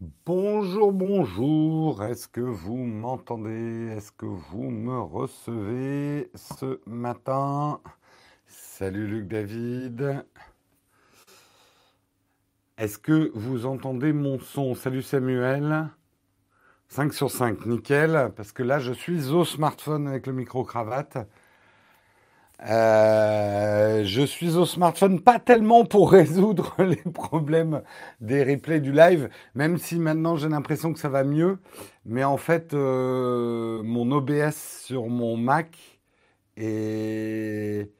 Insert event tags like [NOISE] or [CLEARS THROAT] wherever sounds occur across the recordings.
Bonjour, bonjour. Est-ce que vous m'entendez? Est-ce que vous me recevez ce matin? Salut Luc David. Est-ce que vous entendez mon son? Salut Samuel. 5 sur 5, nickel. Parce que là, je suis au smartphone avec le micro-cravate. Euh, je suis au smartphone pas tellement pour [LAUGHS] résoudre les problèmes des replays du live, même si maintenant j'ai l'impression que ça va mieux. Mais en fait, euh, mon OBS sur mon Mac et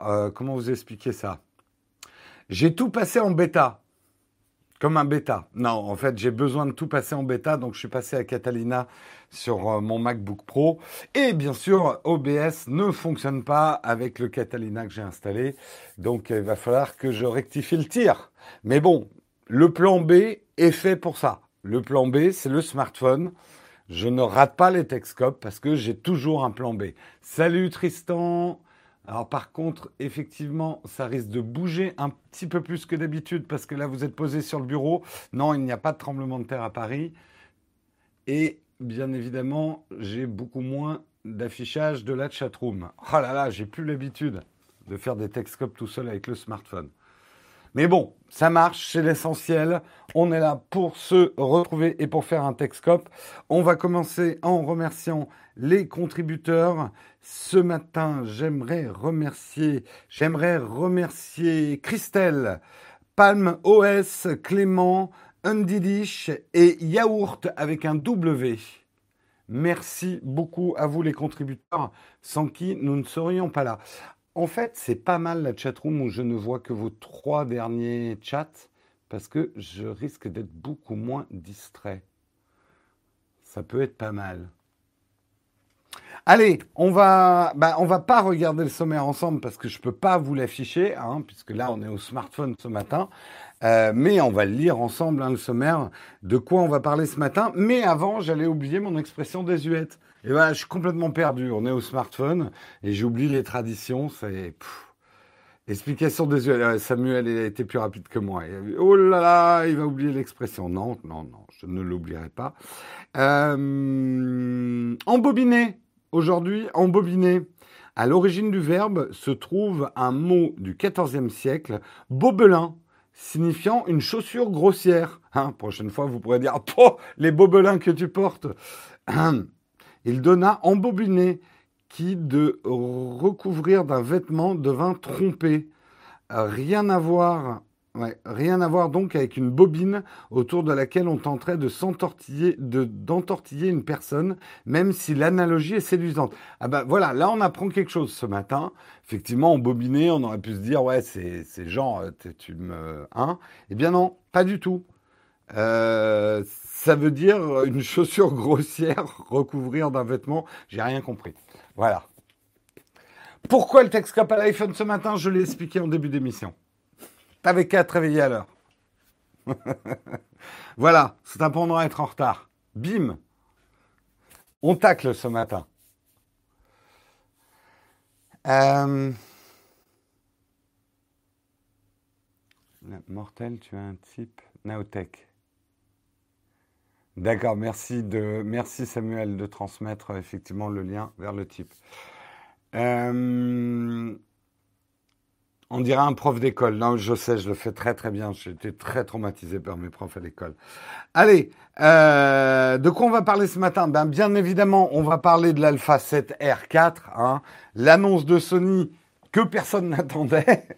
euh, comment vous expliquer ça? J'ai tout passé en bêta. Comme un bêta. Non, en fait, j'ai besoin de tout passer en bêta, donc je suis passé à Catalina sur euh, mon MacBook Pro. Et bien sûr, OBS ne fonctionne pas avec le Catalina que j'ai installé, donc il va falloir que je rectifie le tir. Mais bon, le plan B est fait pour ça. Le plan B, c'est le smartphone. Je ne rate pas les Texcopes parce que j'ai toujours un plan B. Salut Tristan alors par contre, effectivement, ça risque de bouger un petit peu plus que d'habitude parce que là, vous êtes posé sur le bureau. Non, il n'y a pas de tremblement de terre à Paris. Et bien évidemment, j'ai beaucoup moins d'affichage de la chatroom. Oh là là, j'ai plus l'habitude de faire des texcopes tout seul avec le smartphone. Mais bon, ça marche, c'est l'essentiel. On est là pour se retrouver et pour faire un Texcope. On va commencer en remerciant les contributeurs. Ce matin, j'aimerais remercier, j'aimerais remercier Christelle, Palm OS, Clément, Undidish et Yaourt avec un W. Merci beaucoup à vous les contributeurs, sans qui nous ne serions pas là. En fait, c'est pas mal la chatroom où je ne vois que vos trois derniers chats parce que je risque d'être beaucoup moins distrait. Ça peut être pas mal. Allez, on va, bah, on va pas regarder le sommaire ensemble parce que je peux pas vous l'afficher, hein, puisque là on est au smartphone ce matin. Euh, mais on va lire ensemble, hein, le sommaire, de quoi on va parler ce matin. Mais avant, j'allais oublier mon expression désuète. Et ben, je suis complètement perdu. On est au smartphone et j'oublie les traditions. C'est explication désuète. Euh, Samuel a été plus rapide que moi. oh là là, il va oublier l'expression. Non, non, non, je ne l'oublierai pas. Euh, embobiner. Aujourd'hui, embobiner. À l'origine du verbe se trouve un mot du XIVe siècle, bobelin signifiant une chaussure grossière. Hein, prochaine fois, vous pourrez dire [LAUGHS] oh, les bobelins que tu portes. [CLEARS THROAT] Il donna embobiné qui de recouvrir d'un vêtement devint trompé. Rien à voir rien à donc avec une bobine autour de laquelle on tenterait de s'entortiller, de, d'entortiller une personne, même si l'analogie est séduisante. Ah ben voilà, là on apprend quelque chose ce matin. Effectivement, en bobiné, on aurait pu se dire, ouais, c'est, c'est genre, euh, tu me... Hein? Eh bien non, pas du tout. Euh, ça veut dire une chaussure grossière [LAUGHS] recouvrir d'un vêtement. J'ai rien compris. Voilà. Pourquoi le Texcop à l'iPhone ce matin Je l'ai expliqué en début d'émission. T'avais qu'à te réveiller à l'heure. [LAUGHS] voilà, c'est un pendant être en retard. Bim On tacle ce matin. Euh, Mortel, tu as un type Naotech. D'accord, merci, merci Samuel de transmettre effectivement le lien vers le type. Euh, on dirait un prof d'école. Non, je sais, je le fais très très bien. J'ai été très traumatisé par mes profs à l'école. Allez, euh, de quoi on va parler ce matin? Ben, Bien évidemment, on va parler de l'Alpha 7 R4, hein, l'annonce de Sony que personne [LAUGHS] n'attendait.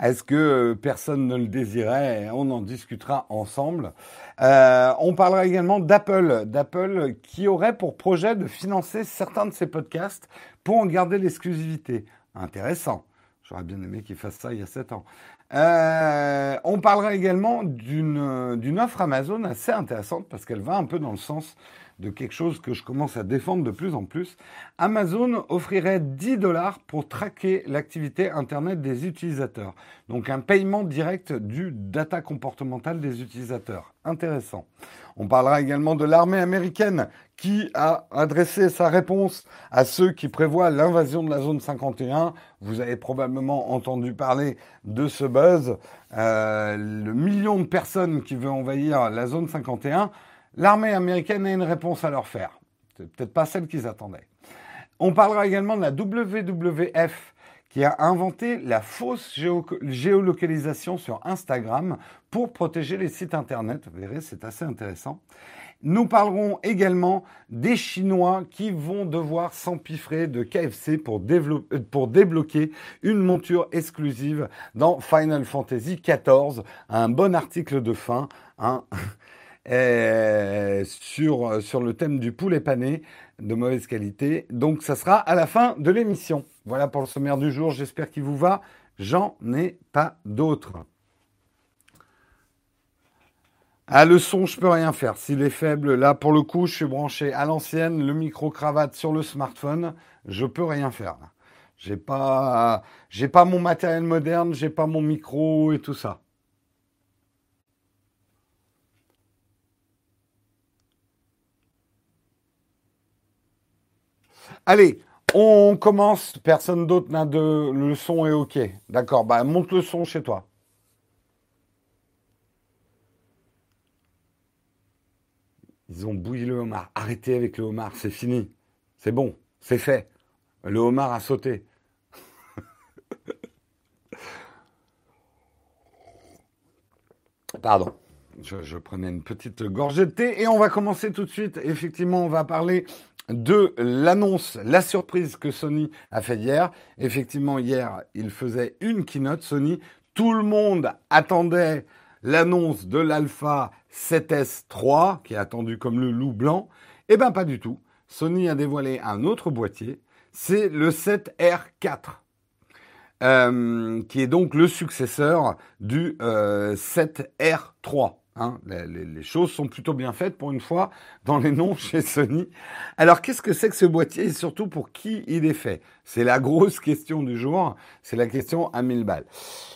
Est-ce que euh, personne ne le désirait? On en discutera ensemble. Euh, on parlera également d'Apple, d'Apple qui aurait pour projet de financer certains de ses podcasts pour en garder l'exclusivité. Intéressant. J'aurais bien aimé qu'il fasse ça il y a 7 ans. Euh, on parlera également d'une offre Amazon assez intéressante parce qu'elle va un peu dans le sens de quelque chose que je commence à défendre de plus en plus. Amazon offrirait 10 dollars pour traquer l'activité Internet des utilisateurs. Donc un paiement direct du data comportemental des utilisateurs. Intéressant. On parlera également de l'armée américaine qui a adressé sa réponse à ceux qui prévoient l'invasion de la zone 51. Vous avez probablement entendu parler de ce buzz. Euh, le million de personnes qui veut envahir la zone 51. L'armée américaine a une réponse à leur faire. C'est peut-être pas celle qu'ils attendaient. On parlera également de la WWF qui a inventé la fausse géolocalisation sur Instagram pour protéger les sites Internet. Vous verrez, c'est assez intéressant. Nous parlerons également des Chinois qui vont devoir s'empiffrer de KFC pour, euh, pour, débloquer une monture exclusive dans Final Fantasy XIV. Un bon article de fin hein, [LAUGHS] sur, sur le thème du poulet pané de mauvaise qualité. Donc ça sera à la fin de l'émission. Voilà pour le sommaire du jour, j'espère qu'il vous va. J'en ai pas d'autres. Ah, le son, je peux rien faire. S'il est faible, là, pour le coup, je suis branché à l'ancienne, le micro-cravate sur le smartphone. Je peux rien faire. J'ai pas, j'ai pas mon matériel moderne, j'ai pas mon micro et tout ça. Allez, on commence. Personne d'autre n'a de. Le son est OK. D'accord. Bah, monte le son chez toi. Ils ont bouilli le homard. Arrêtez avec le homard. C'est fini. C'est bon. C'est fait. Le homard a sauté. [LAUGHS] Pardon. Je, je, prenais une petite gorgée de thé et on va commencer tout de suite. Effectivement, on va parler de l'annonce, la surprise que Sony a fait hier. Effectivement, hier, il faisait une keynote Sony. Tout le monde attendait l'annonce de l'Alpha 7S3, qui est attendu comme le loup blanc. Eh bien, pas du tout. Sony a dévoilé un autre boîtier. C'est le 7R4. Euh, qui est donc le successeur du 7R3. Hein, les, choses sont plutôt bien faites pour une fois dans les noms [LAUGHS] chez Sony. Alors qu'est-ce que c'est que ce boîtier et surtout pour qui il est fait? C'est la grosse [LAUGHS] question du jour. C'est la question à 1000 balles.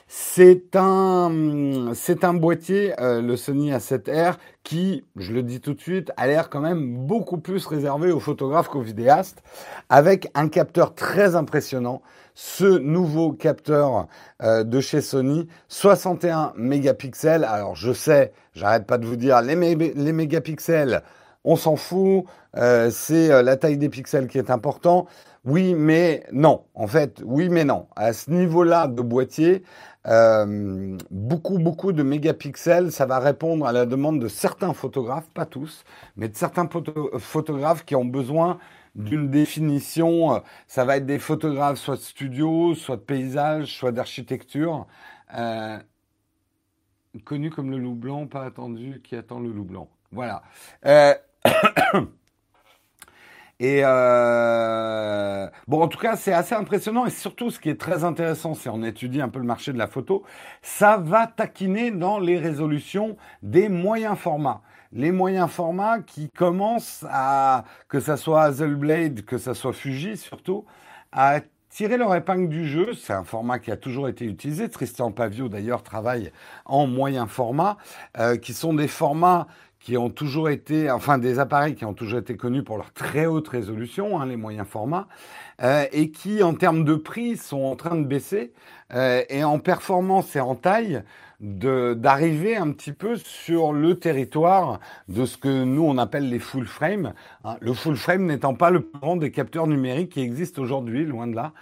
C'est un, c'est un boîtier, euh, le Sony A7R, qui, je le dis tout de suite, a l'air quand même beaucoup plus réservé aux photographes qu'aux vidéastes, avec un capteur très impressionnant ce nouveau capteur euh, de chez Sony, 61 mégapixels. Alors je sais, j'arrête pas de vous dire, les, mégapixels, on s'en fout, euh, c'est euh, la taille des pixels qui est important. Oui, mais non. En fait, oui, mais non. À ce niveau-là de boîtier, beaucoup, beaucoup de mégapixels, ça va répondre à la demande de certains photographes, pas tous, mais de certains photographes qui ont besoin d'une définition. Euh, ça va être des photographes soit de studio, soit de paysage, soit d'architecture. Euh, connu comme le loup blanc, pas attendu, qui attend le loup blanc. Voilà. Euh, [COUGHS] et bon, en tout cas, c'est assez impressionnant. Et surtout, ce qui est très intéressant, si on étudie un peu le marché de la photo, ça va taquiner dans les résolutions des moyens formats les moyens formats qui commencent à, que ça soit Hazelblade, que ça soit Fuji surtout, à tirer leur épingle du jeu. C'est un format qui a toujours été utilisé. Tristan Pavio d'ailleurs travaille en moyen format, euh, qui sont des formats qui ont toujours été, enfin des appareils qui ont toujours été connus pour leur très haute résolution, hein, les moyens formats, euh, et qui en termes de prix sont en train de baisser, euh, et en performance et en taille d'arriver un petit peu sur le territoire de ce que nous on appelle les full frame. Hein, le full frame n'étant pas le grand des capteurs numériques qui existent aujourd'hui, loin de là.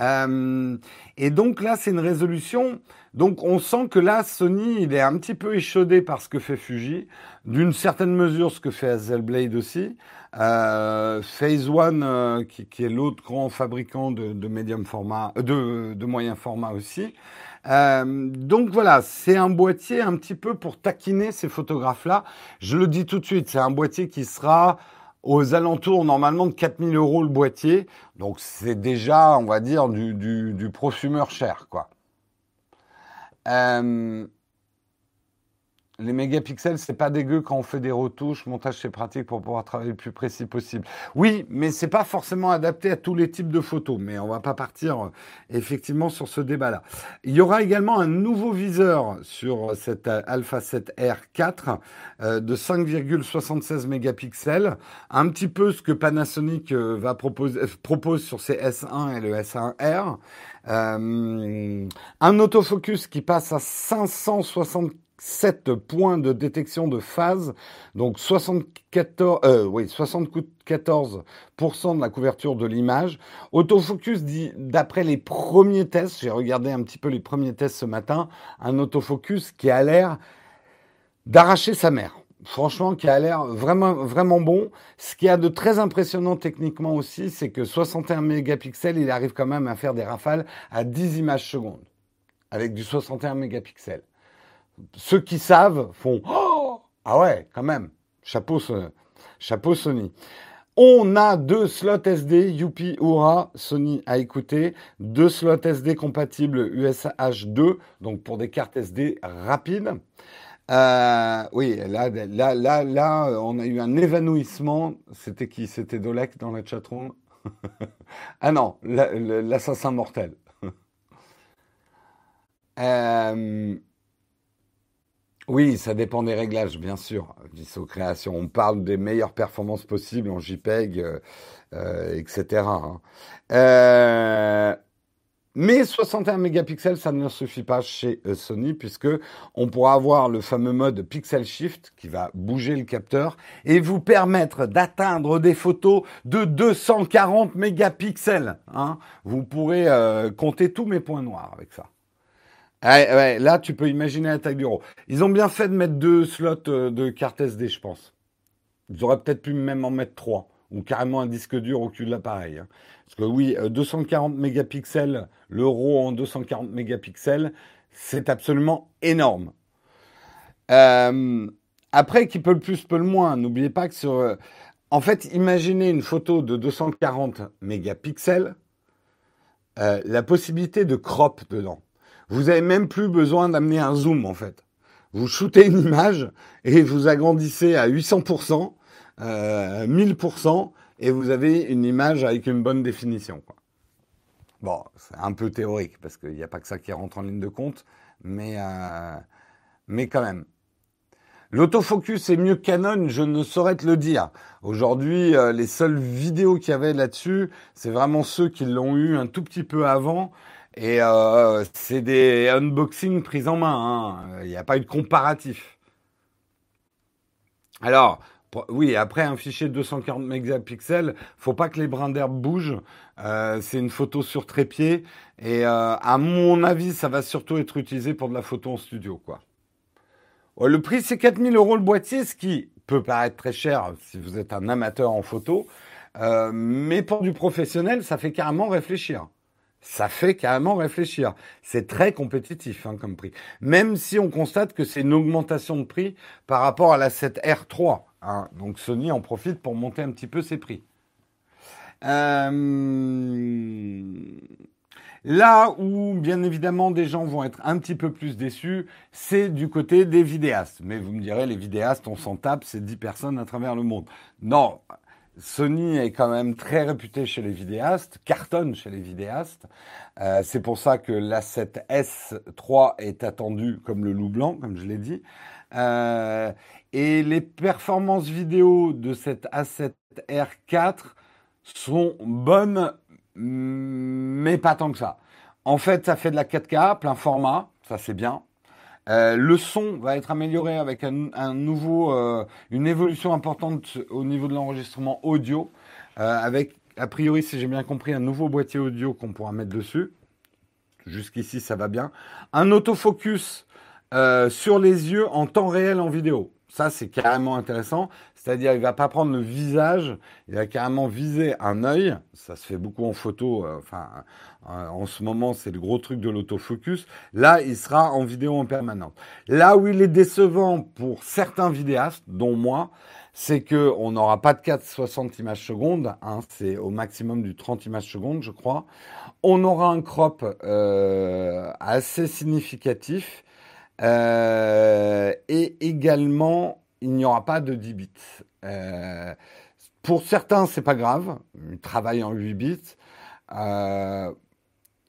Euh, et donc là, c'est une résolution. Donc on sent que là, Sony, il est un petit peu échaudé par ce que fait Fuji, d'une certaine mesure ce que fait Hazelblade aussi. Euh, Phase One, euh, qui, qui, est l'autre grand fabricant de, de médium format, euh, de, de moyen format aussi. Euh, donc voilà, c'est un boîtier un petit peu pour taquiner ces photographes-là. Je le dis tout de suite, c'est un boîtier qui sera aux alentours normalement de 4000 euros le boîtier. Donc c'est déjà, on va dire, du, prosumeur cher, quoi. Euh, Les mégapixels, c'est pas dégueu quand on fait des retouches, montage c'est pratique pour pouvoir travailler le plus précis possible. Oui, mais c'est pas forcément adapté à tous les types de photos. Mais on va pas partir euh, effectivement sur ce débat-là. Il y aura également un nouveau viseur sur cette euh, Alpha 7 R4 euh, de 5,76 mégapixels, un petit peu ce que Panasonic va proposer propose sur ses S1 et le S1R. un autofocus qui passe à 560 7 points de détection de phase, donc 74, euh, oui, 74% de la couverture de l'image. Autofocus dit, d'après les premiers tests, j'ai regardé un petit peu les premiers tests ce matin, un autofocus qui a l'air d'arracher sa mère. Franchement, qui a l'air vraiment, vraiment bon. Ce qui a de très impressionnant techniquement aussi, c'est que 61 mégapixels, il arrive quand même à faire des rafales à 10 images secondes. Avec du 61 mégapixels ceux qui savent font oh Ah ouais, quand même. Chapeau, chapeau Sony. On a deux slots SD, Youpi Oura, Sony a écouté, deux slots SD compatibles USH 2, donc pour des cartes SD rapides. Euh, oui, là, là, là, là, on a eu un évanouissement. C'était qui? C'était Dolek dans la chatroom? [LAUGHS] Ah non, l'assassin mortel. [LAUGHS] euh, oui, ça dépend des réglages, bien sûr. Visso Création, on parle des meilleures performances possibles en JPEG, euh, euh, etc. Hein. Euh, mais 61 mégapixels, ça ne suffit pas chez Sony, puisque on pourra avoir le fameux mode Pixel Shift qui va bouger le capteur et vous permettre d'atteindre des photos de 240 mégapixels. Hein. Vous pourrez compter tous mes points noirs avec ça. Ouais, là, tu peux imaginer la taille du. Ils ont bien fait de mettre deux slots euh, de carte SD, je pense. Ils auraient peut-être pu même en mettre trois, ou carrément un disque dur au cul de l'appareil. Hein. Parce que oui, 240 euh, mégapixels, l'euro en 240 mégapixels, c'est absolument énorme. Euh, après, qui peut le plus, peut le moins. N'oubliez pas que sur... En fait, imaginez une photo de 240 mégapixels, la possibilité de crop dedans. Vous avez même plus besoin d'amener un zoom en fait. Vous shootez une image et vous agrandissez à 800%, euh, 1000% et vous avez une image avec une bonne définition. Quoi. Bon, c'est un peu théorique parce qu'il n'y a pas que ça qui rentre en ligne de compte, mais, euh, mais quand même. L'autofocus est mieux Canon, je ne saurais te le dire. Aujourd'hui, euh, les seules vidéos qu'il y avait là-dessus, c'est vraiment ceux qui l'ont eu un tout petit peu avant. Et euh, c'est des unboxings pris en main. Hein. Il n'y a pas eu de comparatif. Alors, oui, après un fichier de 240 mégapixels, faut pas que les brins d'herbe bougent. Euh, c'est une photo sur trépied. Et euh, à mon avis, ça va surtout être utilisé pour de la photo en studio. quoi. Le prix, c'est 4000 euros le boîtier, ce qui peut paraître très cher si vous êtes un amateur en photo. mais pour du professionnel, ça fait carrément réfléchir ça fait carrément réfléchir. C'est très compétitif hein, comme prix. Même si on constate que c'est une augmentation de prix par rapport à la 7R3. Hein. Donc Sony en profite pour monter un petit peu ses prix. Euh, là où, bien évidemment, des gens vont être un petit peu plus déçus, c'est du côté des vidéastes. Mais vous me direz, les vidéastes, on s'en tape, c'est 10 personnes à travers le monde. Non, Sony est quand même très réputé chez les vidéastes, cartonne chez les vidéastes. Euh, c'est pour ça que l'A7S3 est attendu comme le loup blanc, comme je l'ai dit. Euh, et les performances vidéo de cette A7R4 sont bonnes, mais pas tant que ça. En fait, ça fait de la 4K, plein format, ça c'est bien. Euh, le son va être amélioré avec un, nouveau, euh, une évolution importante au niveau de l'enregistrement audio, euh, avec a priori, si j'ai bien compris, un nouveau boîtier audio qu'on pourra mettre dessus. Jusqu'ici, ça va bien. Un autofocus sur les yeux en temps réel en vidéo. Ça, c'est carrément intéressant. C'est-à-dire, il va pas prendre le visage, il va carrément viser un œil. Ça se fait beaucoup en photo. Euh, enfin, euh, en ce moment, c'est le gros truc de l'autofocus. Là, il sera en vidéo en permanence. Là où il est décevant pour certains vidéastes, dont moi, c'est que on n'aura pas de 460 images secondes. Hein, c'est au maximum du 30 images secondes, je crois. On aura un crop euh, assez significatif Euh, et également, il n'y aura pas de 10 bits. Euh, pour certains, c'est pas grave. Ils travaillent en 8 bits. Euh,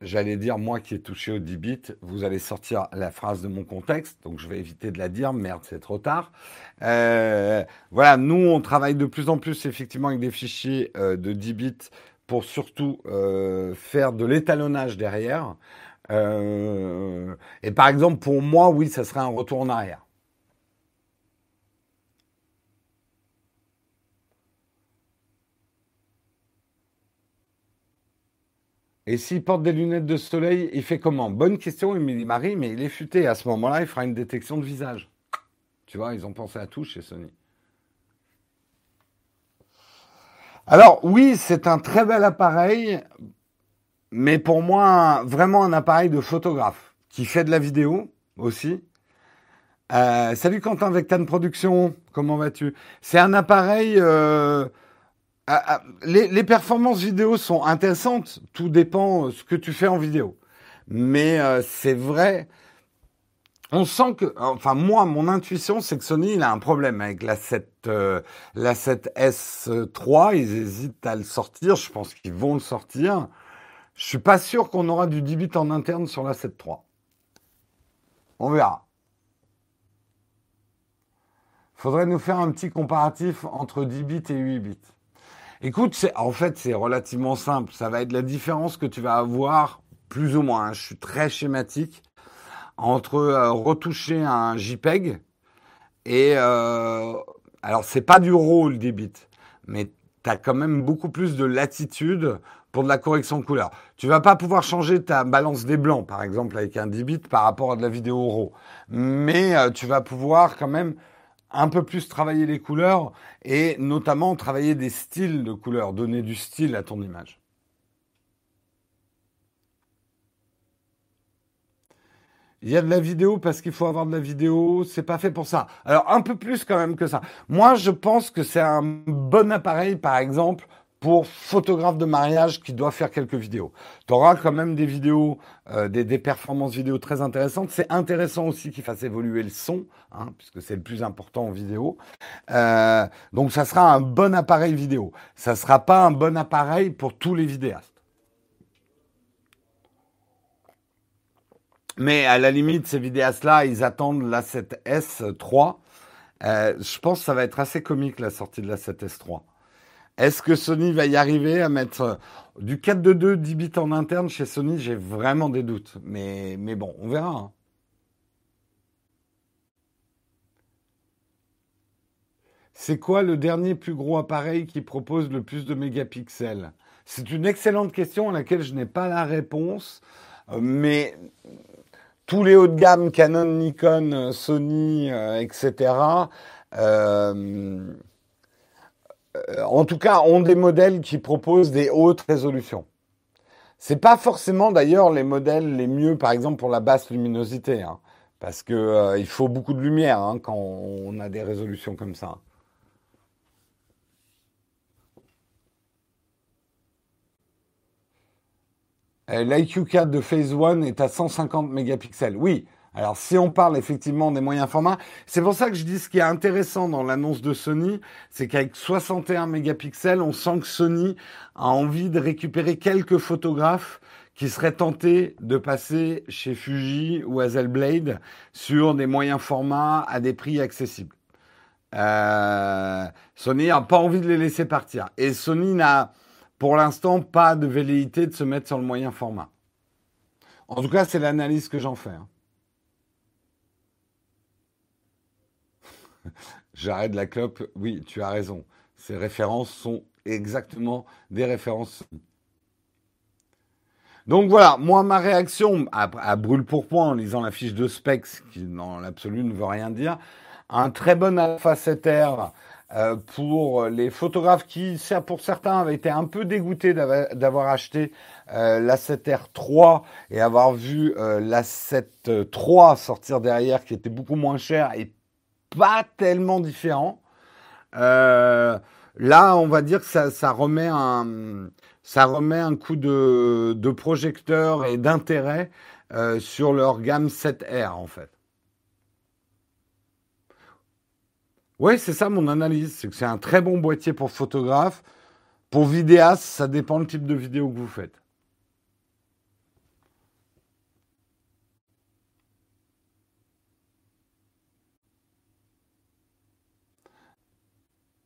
j'allais dire, moi qui ai touché au 10 bits, vous allez sortir la phrase de mon contexte, donc je vais éviter de la dire, merde, c'est trop tard. Voilà, nous, on travaille de plus en plus effectivement avec des fichiers de 10 bits pour surtout faire de l'étalonnage derrière. Et par exemple, pour moi, oui, ça serait un retour en arrière. Et s'il porte des lunettes de soleil, il fait comment? Bonne question, Émilie Marie, mais il est futé. À ce moment-là, il fera une détection de visage. Tu vois, ils ont pensé à tout chez Sony. Alors oui, c'est un très bel appareil, mais pour moi, vraiment un appareil de photographe qui fait de la vidéo aussi. Euh, salut Quentin Vectan Production, comment vas-tu? C'est un appareil... Euh, les, performances vidéo sont intéressantes. Tout dépend de ce que tu fais en vidéo. Mais euh, c'est vrai. On sent que, enfin moi, mon intuition, c'est que Sony, il a un problème avec la 7, euh, la 7S3. Ils hésitent à le sortir. Je pense qu'ils vont le sortir. Je suis pas sûr qu'on aura du 10 bits en interne sur la 7.3. On verra. Faudrait nous faire un petit comparatif entre 10 bits et 8 bits. Écoute, en fait, c'est relativement simple. Ça va être la différence que tu vas avoir, plus ou moins. Hein. Je suis très schématique entre euh, retoucher un JPEG et euh, alors c'est pas du RAW le débit, mais tu as quand même beaucoup plus de latitude pour de la correction de couleur. Tu vas pas pouvoir changer ta balance des blancs, par exemple, avec un 10 bits par rapport à de la vidéo RAW. Mais euh, tu vas pouvoir quand même un peu plus travailler les couleurs et notamment travailler des styles de couleurs, donner du style à ton image. Il y a de la vidéo parce qu'il faut avoir de la vidéo, c'est pas fait pour ça. Alors un peu plus quand même que ça. Moi, je pense que c'est un bon appareil par exemple pour photographe de mariage qui doit faire quelques vidéos. Tu auras quand même des vidéos, euh, des, performances vidéo très intéressantes. C'est intéressant aussi qu'il fasse évoluer le son, hein, puisque c'est le plus important en vidéo. Euh, donc ça sera un bon appareil vidéo. Ça sera pas un bon appareil pour tous les vidéastes. Mais à la limite, ces vidéastes-là, ils attendent la 7S3. Euh, je pense que ça va être assez comique la sortie de la 7S3. Est-ce que Sony va y arriver à mettre euh, du 4.2 10 bits en interne chez Sony? J'ai vraiment des doutes. Mais, bon, on verra. Hein. C'est quoi le dernier plus gros appareil qui propose le plus de mégapixels? C'est une excellente question à laquelle je n'ai pas la réponse. Euh, mais tous les hauts de gamme, Canon, Nikon, Sony, etc., euh, euh, en tout cas, ont des modèles qui proposent des hautes résolutions. C'est pas forcément d'ailleurs les modèles les mieux, par exemple pour la basse luminosité, hein, parce que euh, faut beaucoup de lumière hein, quand on a des résolutions comme ça. Euh, L'IQ 4 de Phase 1 est à 150 mégapixels. Oui, alors, si on parle effectivement des moyens formats, c'est pour ça que je dis ce qui est intéressant dans l'annonce de Sony, c'est qu'avec 61 mégapixels, on sent que Sony a envie de récupérer quelques photographes qui seraient tentés de passer chez Fuji ou Hazelblad sur des moyens formats à des prix accessibles. Euh, Sony n'a pas envie de les laisser partir. Et Sony n'a, pour l'instant, pas de velléité de se mettre sur le moyen format. En tout cas, c'est l'analyse que j'en fais. Hein. J'arrête la clope. Oui, tu as raison. Ces références sont exactement des références. Donc voilà, moi ma réaction à, brûle pour point en lisant la fiche de specs, qui dans l'absolu ne veut rien dire, un très bon Alpha 7R euh, pour les photographes qui, pour certains, avaient été un peu dégoûtés d'avoir acheté euh, la 7R3 et avoir vu euh, la 7 sortir derrière qui était beaucoup moins cher et pas tellement différent. Euh, là, on va dire que ça, ça, remet, un, ça remet un coup de, de projecteur et d'intérêt euh, sur leur gamme 7R, en fait. Oui, c'est ça mon analyse, c'est que c'est un très bon boîtier pour photographe. Pour vidéaste, ça dépend le type de vidéo que vous faites.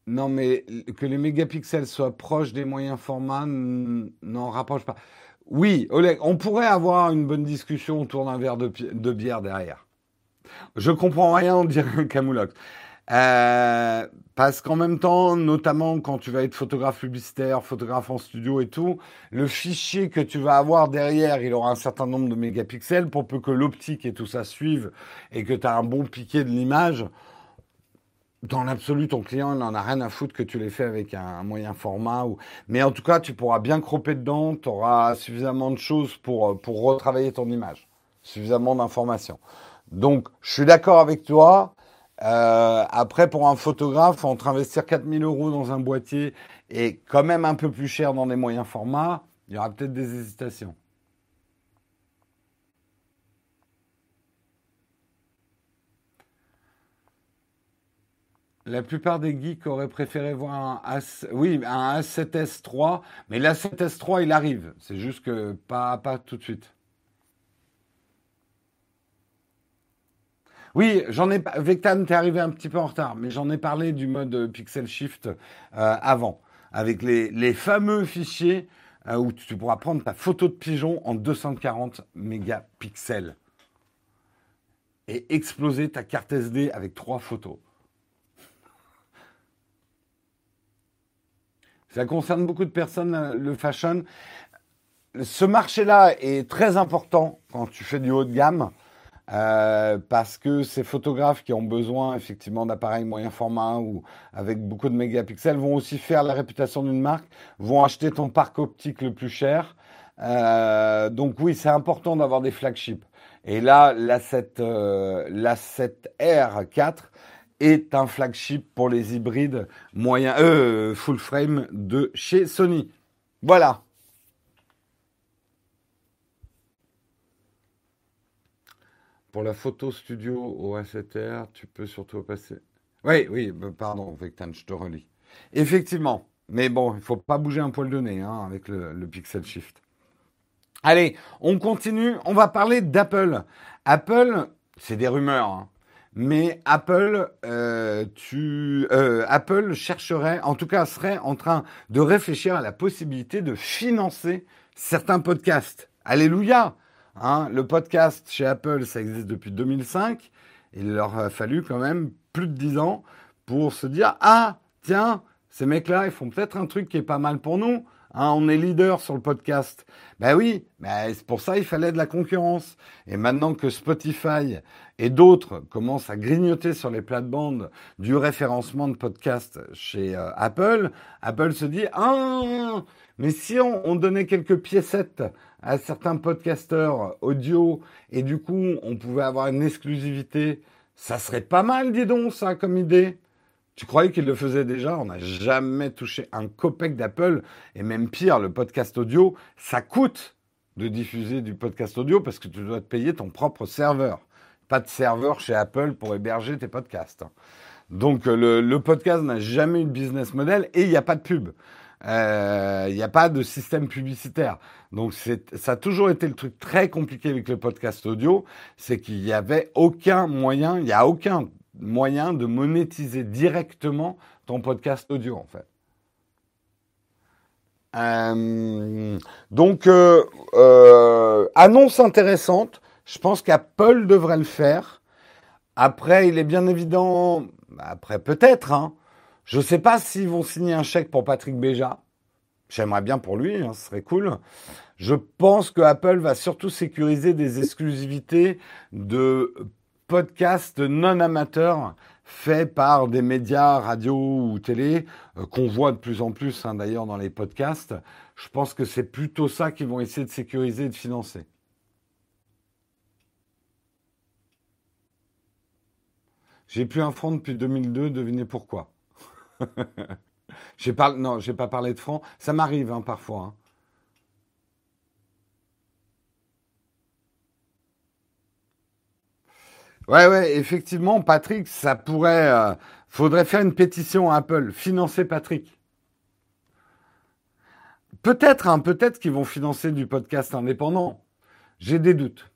Non, mais que les mégapixels soient proches des moyens formats n'en rapproche pas. Oui, Oleg, on pourrait avoir une bonne discussion autour d'un verre de, bière derrière. Je comprends rien, on dirait [LAUGHS] Camoulox. Euh, parce qu'en même temps, notamment quand tu vas être photographe publicitaire, photographe en studio et tout, le fichier que tu vas avoir derrière, il aura un certain nombre de mégapixels pour peu que l'optique et tout ça suive et que tu as un bon piqué de l'image dans l'absolu, ton client, n'en a rien à foutre que tu l'aies fait avec un, moyen format. Ou... Mais en tout cas, tu pourras bien cropper dedans, tu auras suffisamment de choses pour, euh, pour retravailler ton image, suffisamment d'informations. Donc, je suis d'accord avec toi. Euh, après, pour un photographe, entre investir 4000 euros dans un boîtier et quand même un peu plus cher dans des moyens formats, il y aura peut-être des hésitations. La plupart des geeks auraient préféré voir un, A, oui, un A7S3, mais l'A7S3, il arrive. C'est juste que pas, pas tout de suite. Oui, j'en ai Vectan, t'es arrivé un petit peu en retard, mais j'en ai parlé du mode Pixel Shift euh, avant, avec les, fameux fichiers euh, où tu pourras prendre ta photo de pigeon en 240 mégapixels et exploser ta carte SD avec trois photos. Ça concerne beaucoup de personnes, le fashion. Ce marché-là est très important quand tu fais du haut de gamme. Euh, parce que ces photographes qui ont besoin effectivement d'appareils moyen format ou avec beaucoup de mégapixels vont aussi faire la réputation d'une marque, vont acheter ton parc optique le plus cher. Euh, donc oui, c'est important d'avoir des flagships. Et là, la 7, euh, la 7R4 est un flagship pour les hybrides moyens, euh, full frame de chez Sony. Voilà. Pour la photo studio au A7R, tu peux surtout passer. Oui, oui, bah, pardon, Vectan, je te relis. Effectivement, mais bon, il ne faut pas bouger un poil de nez hein, avec le, le Pixel Shift. Allez, on continue. On va parler d'Apple. Apple, c'est des rumeurs. Hein mais Apple, euh, euh, Apple chercherait, en tout cas serait en train de réfléchir à la possibilité de financer certains podcasts. Alléluia hein, Le podcast chez Apple, ça existe depuis 2005. Il leur a fallu quand même plus de 10 ans pour se dire, ah, tiens, ces mecs-là, ils font peut-être un truc qui est pas mal pour nous. Hein, on est leader sur le podcast. Ben oui, mais c'est pour ça il fallait de la concurrence. Et maintenant que Spotify et d'autres commencent à grignoter sur les plates-bandes du référencement de podcasts chez euh, Apple, Apple se dit ah mais si on, on, donnait quelques piécettes à certains podcasteurs audio et du coup on pouvait avoir une exclusivité, ça serait pas mal, dis donc ça comme idée. Tu croyais qu'il le faisait déjà? On n'a jamais touché un copec d'Apple. Et même pire, le podcast audio, ça coûte de diffuser du podcast audio parce que tu dois te payer ton propre serveur. Pas de serveur chez Apple pour héberger tes podcasts. Donc le, podcast n'a jamais eu de business model et il n'y a pas de pub. Euh, il n'y a pas de système publicitaire. Donc ça a toujours été le truc très compliqué avec le podcast audio, c'est qu'il n'y avait aucun moyen, il n'y a aucun moyen de monétiser directement ton podcast audio, en fait. Euh, donc, euh, euh, annonce intéressante. Je pense qu'Apple devrait le faire. Après, il est bien évident, après peut-être, hein, je ne sais pas s'ils vont signer un chèque pour Patrick Béja. J'aimerais bien pour lui, hein, ce serait cool. Je pense que Apple va surtout sécuriser des exclusivités de podcast non amateur fait par des médias radio ou télé, euh, qu'on voit de plus en plus hein, d'ailleurs dans les podcasts. Je pense que c'est plutôt ça qu'ils vont essayer de sécuriser et de financer. J'ai plus un franc depuis 2002, devinez pourquoi. [LAUGHS] j'ai pas, non, pas parlé de franc. Ça m'arrive hein, parfois. Hein. Ouais, ouais, effectivement, Patrick, ça pourrait. euh, faudrait faire une pétition à Apple, financer Patrick. Peut-être, hein, peut-être qu'ils vont financer du podcast indépendant. J'ai des doutes.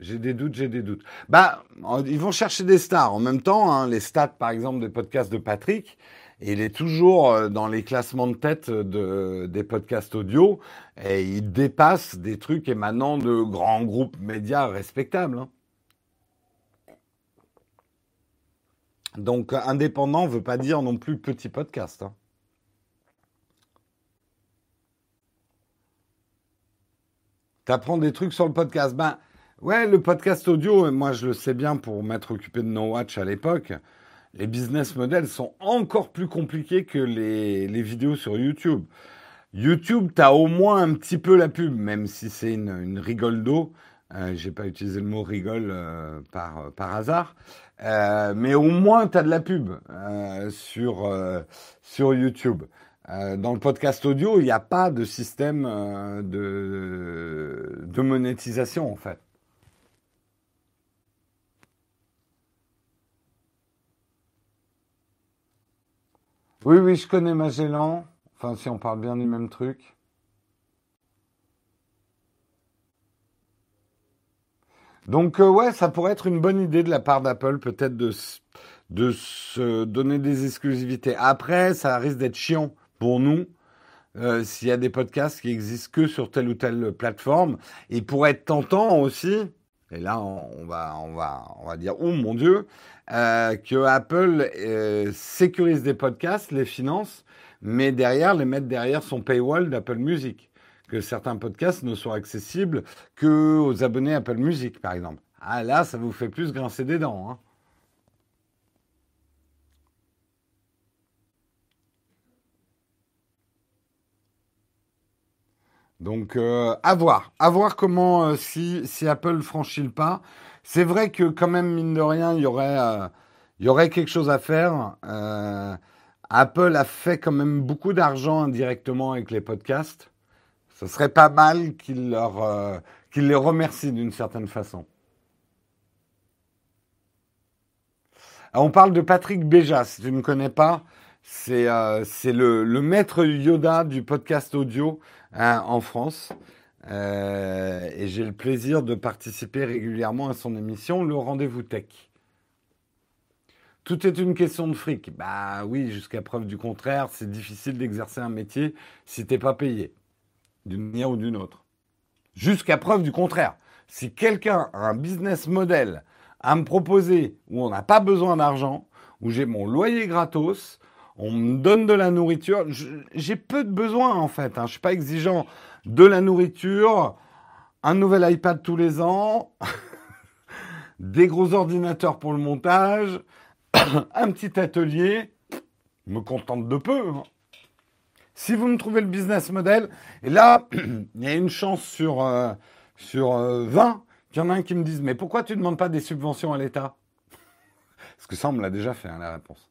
J'ai des doutes, j'ai des doutes. Bah, ils vont chercher des stars. En même temps, hein, les stats, par exemple, des podcasts de Patrick, il est toujours euh, dans les classements de tête de, des podcasts audio et il dépasse des trucs émanant de grands groupes médias respectables. hein. Donc, indépendant veut pas dire non plus petit podcast. hein. T'apprends des trucs sur le podcast. Ben, ouais, le podcast audio, moi je le sais bien pour m'être occupé de No Watch à l'époque, les business models sont encore plus compliqués que les, vidéos sur YouTube. YouTube, t'as au moins un petit peu la pub, même si c'est une, rigole d'eau. Euh, J'ai pas utilisé le mot rigole euh, par hasard. Euh, mais au moins, tu as de la pub euh, sur, euh, sur YouTube. Dans le podcast audio, il n'y a pas de système de, de monétisation, en fait. Oui, oui, je connais Magellan. Enfin, si on parle bien du même truc. Donc, euh, ouais, ça pourrait être une bonne idée de la part d'Apple, peut-être de, se donner des exclusivités. Après, ça risque d'être chiant pour nous euh, s'il y a des podcasts qui existent que sur telle ou telle plateforme. Et pour être tentant aussi, et là on va, on va, on va dire, oh mon Dieu, euh, que Apple sécurise des podcasts, les finance, mais derrière, les mettre derrière son paywall d'Apple Music. Que certains podcasts ne soient accessibles que aux abonnés Apple Music, par exemple. Ah là, ça vous fait plus grincer des dents. hein. Donc, euh, à voir. À voir comment, euh, si, si Apple franchit le pas. C'est vrai que, quand même, mine de rien, il y aurait, euh, il y aurait quelque chose à faire. Apple a fait quand même beaucoup d'argent indirectement avec les podcasts. Ce serait pas mal qu'il leur, euh, qu'il les remercie d'une certaine façon. Ah, On parle de Patrick Béja, si tu ne connais pas, c'est euh, c'est le, le maître Yoda du podcast audio hein, en France. Euh, et j'ai le plaisir de participer régulièrement à son émission, Le Rendez-vous Tech. Tout est une question de fric. Bah oui, jusqu'à preuve du contraire, c'est difficile d'exercer un métier si t'es pas payé, d'une manière ou d'une autre. Jusqu'à preuve du contraire. Si quelqu'un a un business model à me proposer où on n'a pas besoin d'argent, où j'ai mon loyer gratos, on me donne de la nourriture, j'ai peu de besoins en fait. Hein. Je suis pas exigeant de la nourriture, un nouvel iPad tous les ans, [LAUGHS] des gros ordinateurs pour le montage, [COUGHS] un petit atelier. Je me contente de peu. hein. Si vous me trouvez le business model, et là, [CLEARS THROAT] il y a une chance sur, euh, sur euh, 20 qu'il y en a un qui me dise Mais pourquoi tu ne demandes pas des subventions à l'État? [LAUGHS] Parce que ça, on me l'a déjà fait, hein, la réponse.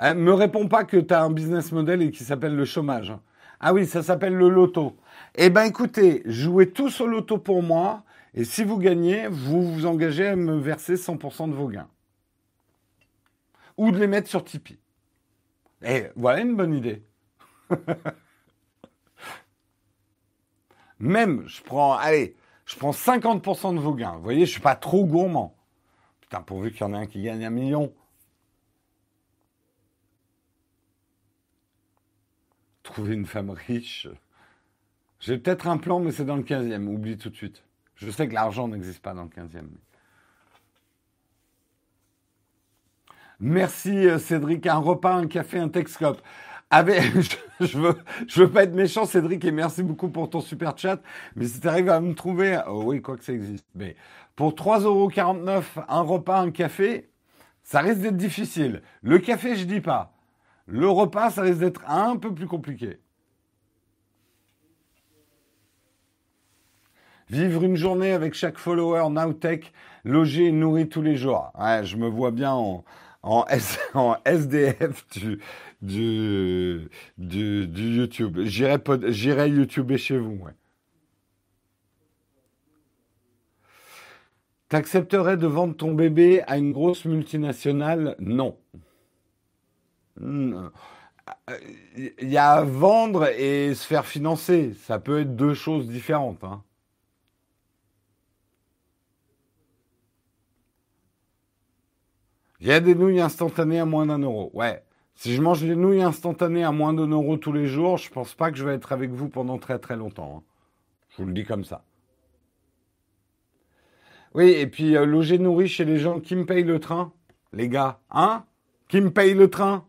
Euh, me réponds pas que tu as un business model et qui s'appelle le chômage. Ah oui, ça s'appelle le loto. Eh ben écoutez, jouez tous au loto pour moi, et si vous gagnez, vous vous engagez à me verser 100% de vos gains. Ou de les mettre sur Tipeee. Et voilà une bonne idée. [LAUGHS] Même, je prends, allez, je prends 50% de vos gains. Vous voyez, je suis pas trop gourmand. Putain, pourvu qu'il y en ait un qui gagne un million. Trouver une femme riche. J'ai peut-être un plan, mais c'est dans le 15e. Oublie tout de suite. Je sais que l'argent n'existe pas dans le 15e. Merci euh, Cédric. Un repas, un café, un Texcope. Avec, [LAUGHS] je, je veux, pas être méchant, Cédric, et merci beaucoup pour ton super chat. Mais si tu arrives à me trouver, oh oui, quoi que ça existe. Pour 3,49€, un repas, un café, ça risque d'être difficile. Le café, je dis pas. Le repas, ça risque d'être un peu plus compliqué. Vivre une journée avec chaque follower Nowtech, logé et nourri tous les jours. Je me vois bien en, en, SDF [LAUGHS] du, du, du, YouTube. J'irai, pod, chez vous. T'accepterais de vendre ton bébé à une grosse multinationale? Non. Il y a à vendre et se faire financer. Ça peut être deux choses différentes. Hein. Il y a des nouilles instantanées à moins d'un euro. Ouais. Si je mange des nouilles instantanées à moins d'un euro tous les jours, je pense pas que je vais être avec vous pendant très très longtemps. Hein. Je vous le dis comme ça. Oui, et puis euh, loger nourri chez les gens qui me payent le train, les gars, hein? Qui me payent le train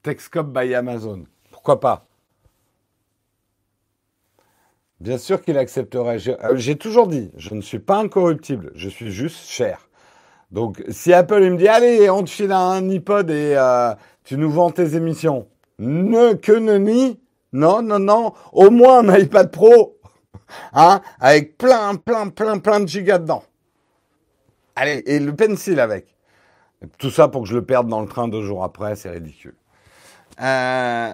Texcop by Amazon. Pourquoi pas? Bien sûr qu'il accepterait. Euh, j'ai toujours dit, je ne suis pas incorruptible, je suis juste cher. Donc, si Apple me dit, allez, on te file un iPod et euh, tu nous vends tes émissions, ne que ne ni, non, non, non, au moins un iPad Pro, [LAUGHS] hein, avec plein, plein, plein, plein de gigas dedans. Allez, et le pencil avec. Tout ça pour que je le perde dans le train deux jours après, c'est ridicule. Euh,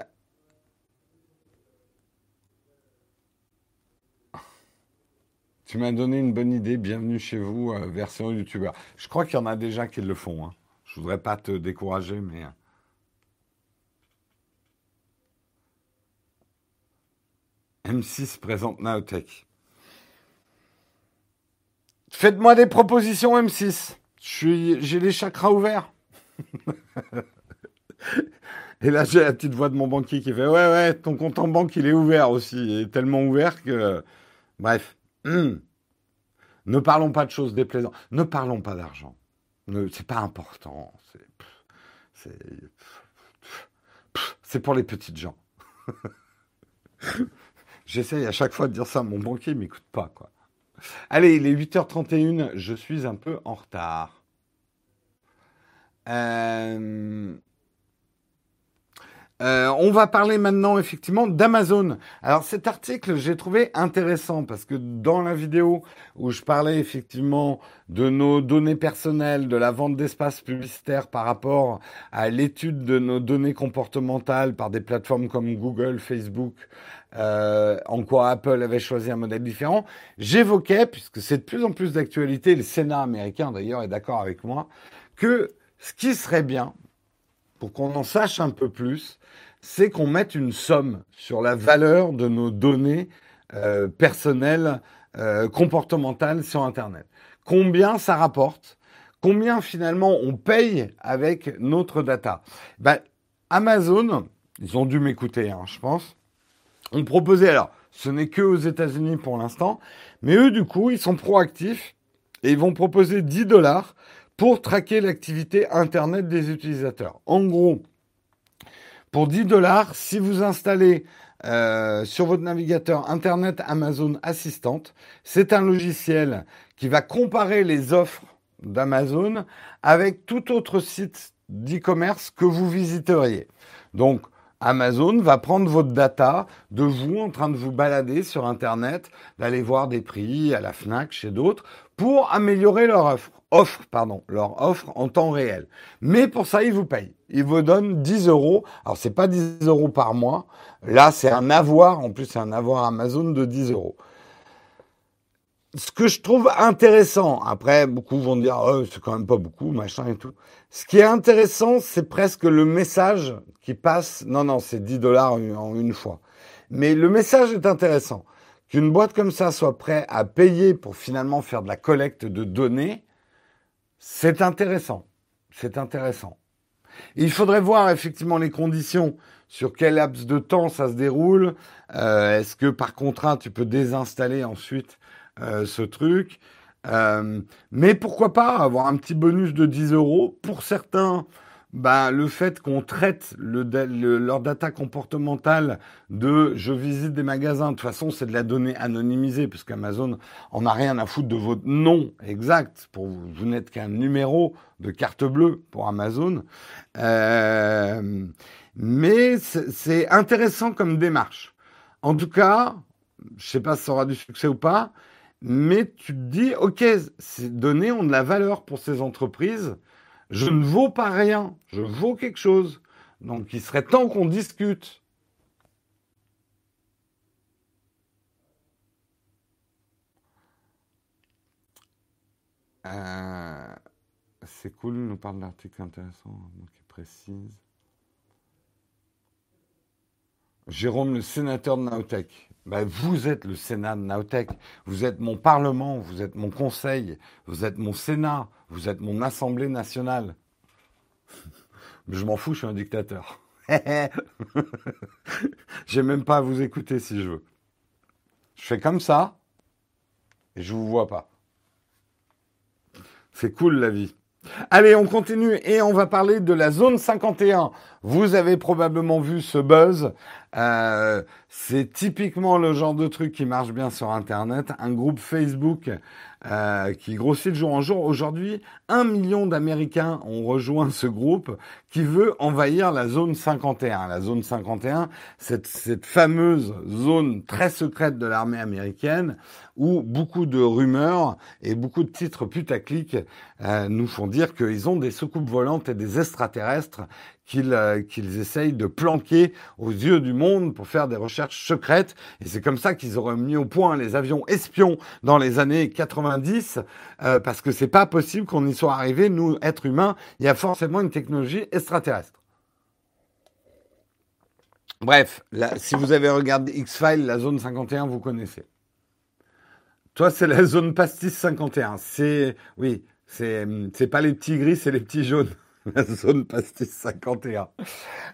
Tu m'as donné une bonne idée. Bienvenue chez vous, euh, version youtubeur. Je crois qu'il y en a déjà qui le font. Hein. Je voudrais pas te décourager, mais. Euh. M6 présente Naotech. Faites-moi des propositions, M6. J'ai les chakras ouverts. [LAUGHS] Et là, j'ai la petite voix de mon banquier qui fait Ouais, ouais, ton compte en banque, il est ouvert aussi. Il est tellement ouvert que. Bref. Hmm. Ne parlons pas de choses déplaisantes. Ne parlons pas d'argent. C'est pas important. C'est pour les petites gens. [LAUGHS] J'essaye à chaque fois de dire ça mon banquier, m'écoute pas, quoi. Allez, il est 8h31, je suis un peu en retard. Euh, euh, on va parler maintenant effectivement d'Amazon. Alors cet article, j'ai trouvé intéressant parce que dans la vidéo où je parlais effectivement de nos données personnelles, de la vente d'espace publicitaire par rapport à l'étude de nos données comportementales par des plateformes comme Google, Facebook, euh, en quoi Apple avait choisi un modèle différent, j'évoquais, puisque c'est de plus en plus d'actualité, le Sénat américain d'ailleurs est d'accord avec moi, que ce qui serait bien, pour qu'on en sache un peu plus, c'est qu'on mette une somme sur la valeur de nos données euh, personnelles, euh, comportementales sur Internet. Combien ça rapporte? Combien finalement on paye avec notre data? Ben, Amazon, ils ont dû m'écouter, hein, je pense, ont proposé, alors ce n'est que aux États-Unis pour l'instant, mais eux du coup, ils sont proactifs et ils vont proposer 10 dollars pour traquer l'activité Internet des utilisateurs. En gros, pour 10 dollars, si vous installez euh, sur votre navigateur Internet Amazon Assistant, c'est un logiciel qui va comparer les offres d'Amazon avec tout autre site d'e-commerce que vous visiteriez. Donc, Amazon va prendre votre data de vous en train de vous balader sur Internet, d'aller voir des prix à la FNAC, chez d'autres, pour améliorer leur offre offre, pardon, leur offre en temps réel. Mais pour ça, ils vous payent. Ils vous donnent 10 euros. Alors, c'est pas 10 euros par mois. Là, c'est un avoir. En plus, c'est un avoir Amazon de 10 euros. Ce que je trouve intéressant, après, beaucoup vont dire, oh, c'est quand même pas beaucoup, machin et tout. Ce qui est intéressant, c'est presque le message qui passe. Non, non, c'est 10 dollars en une fois. Mais le message est intéressant. Qu'une boîte comme ça soit prête à payer pour finalement faire de la collecte de données, c'est intéressant. C'est intéressant. Il faudrait voir effectivement les conditions, sur quel laps de temps ça se déroule. Euh, est-ce que par contrat, tu peux désinstaller ensuite ce truc euh, Mais pourquoi pas avoir un petit bonus de 10 euros pour certains? Bah, le fait qu'on traite le, leur data comportementale de je visite des magasins, de toute façon, c'est de la donnée anonymisée, parce qu'Amazon en a rien à foutre de votre nom exact. Pour vous, vous n'êtes qu'un numéro de carte bleue pour Amazon. Euh, mais c'est intéressant comme démarche. En tout cas, je sais pas si ça aura du succès ou pas, mais tu te dis, OK, ces données ont de la valeur pour ces entreprises je ne vaux pas rien, je vaux quelque chose. Donc il serait temps qu'on discute. Euh, c'est cool, nous parle d'articles intéressants qui précise. Jérôme, le sénateur de Naotech. Ben, vous êtes le Sénat de Naotech. Vous êtes mon Parlement, vous êtes mon Conseil, vous êtes mon Sénat, vous êtes mon Assemblée nationale. [LAUGHS] Je m'en fous, je suis un dictateur. [LAUGHS] J'ai même pas à vous écouter si je veux. Je fais comme ça et je vous vois pas. C'est cool la vie. Allez, on continue et on va parler de la zone 51. Vous avez probablement vu ce buzz. Euh, c'est typiquement le genre de truc qui marche bien sur Internet. Un groupe Facebook euh, qui grossit de jour en jour. Aujourd'hui, un million d'Américains ont rejoint ce groupe qui veut envahir la zone 51. La zone 51, cette, cette fameuse zone très secrète de l'armée américaine où beaucoup de rumeurs et beaucoup de titres putaclic euh, nous font dire qu'ils ont des soucoupes volantes et des extraterrestres qu'ils euh, qu'ils essayent de planquer aux yeux du monde pour faire des recherches secrètes. Et c'est comme ça qu'ils auraient mis au point les avions espions dans les années 90, euh, parce que c'est pas possible qu'on y soit arrivé, nous, êtres humains, il y a forcément une technologie extraterrestre. Bref, là, si vous avez regardé X-Files, la zone 51, vous connaissez. Toi, c'est la zone pastis 51. C'est, oui, c'est pas les petits gris, c'est les petits jaunes. La zone pastis 51.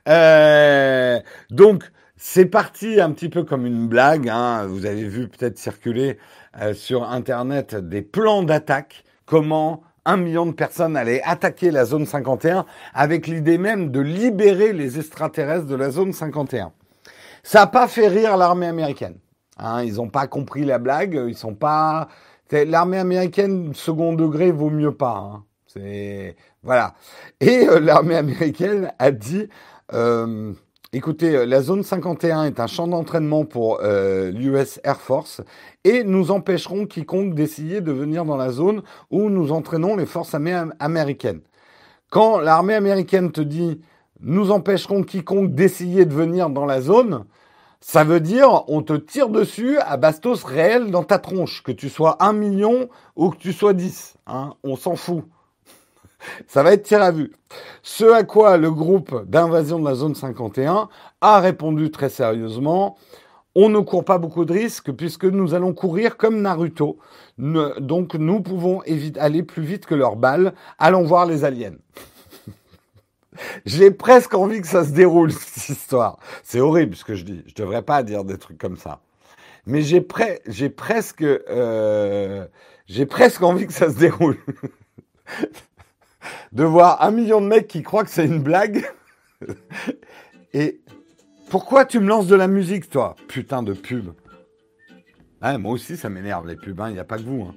Euh, donc, c'est parti un petit peu comme une blague. Hein. Vous avez vu peut-être circuler euh, sur Internet des plans d'attaque. Comment un million de personnes allaient attaquer la zone 51 avec l'idée même de libérer les extraterrestres de la zone 51. Ça n'a pas fait rire l'armée américaine. Hein, ils n'ont pas compris la blague. Ils sont pas. L'armée américaine second degré vaut mieux pas. Hein. Voilà. Et euh, l'armée américaine a dit, euh, écoutez, euh, la zone 51 est un champ d'entraînement pour l'US Air Force et nous empêcherons quiconque d'essayer de venir dans la zone où nous entraînons les forces américaines. Quand l'armée américaine te dit, nous empêcherons quiconque d'essayer de venir dans la zone, ça veut dire on te tire dessus à bastos réel dans ta tronche, que tu sois un million ou que tu sois 10. Hein, on s'en fout. Ça va être tir à vue. Ce à quoi le groupe d'invasion de la zone 51 a répondu très sérieusement. On ne court pas beaucoup de risques puisque nous allons courir comme Naruto. donc nous pouvons aller plus vite que leurs balles. Allons voir les aliens. [LAUGHS] J'ai presque envie que ça se déroule, [LAUGHS] cette histoire. C'est horrible ce que je dis. Je devrais pas dire des trucs comme ça. Mais j'ai presque, euh, j'ai presque envie que ça se déroule. [LAUGHS] de voir un million de mecs qui croient que c'est une blague. Et pourquoi tu me lances de la musique, toi Putain de pub? Moi aussi, ça m'énerve, les pubs. Il hein, n'y a pas que vous. Hein.